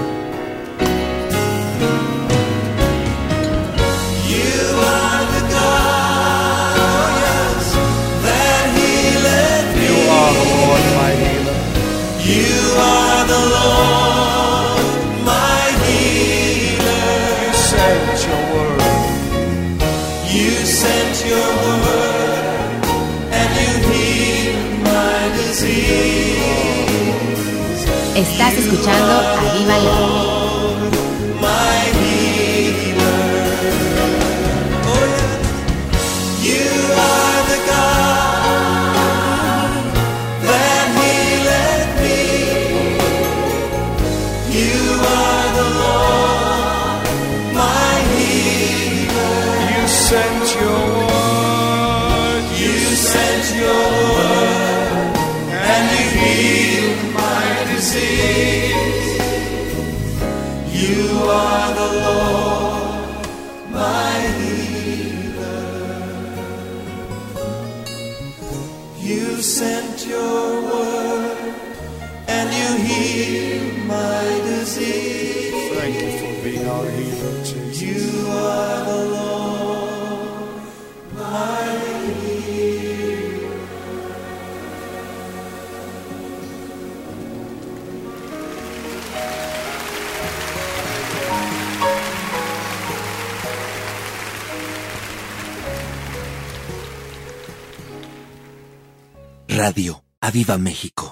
You are the God, yes, that healeth You me. are the Lord, my healer. You are the Lord, Estás escuchando a Viva. Radio Aviva México.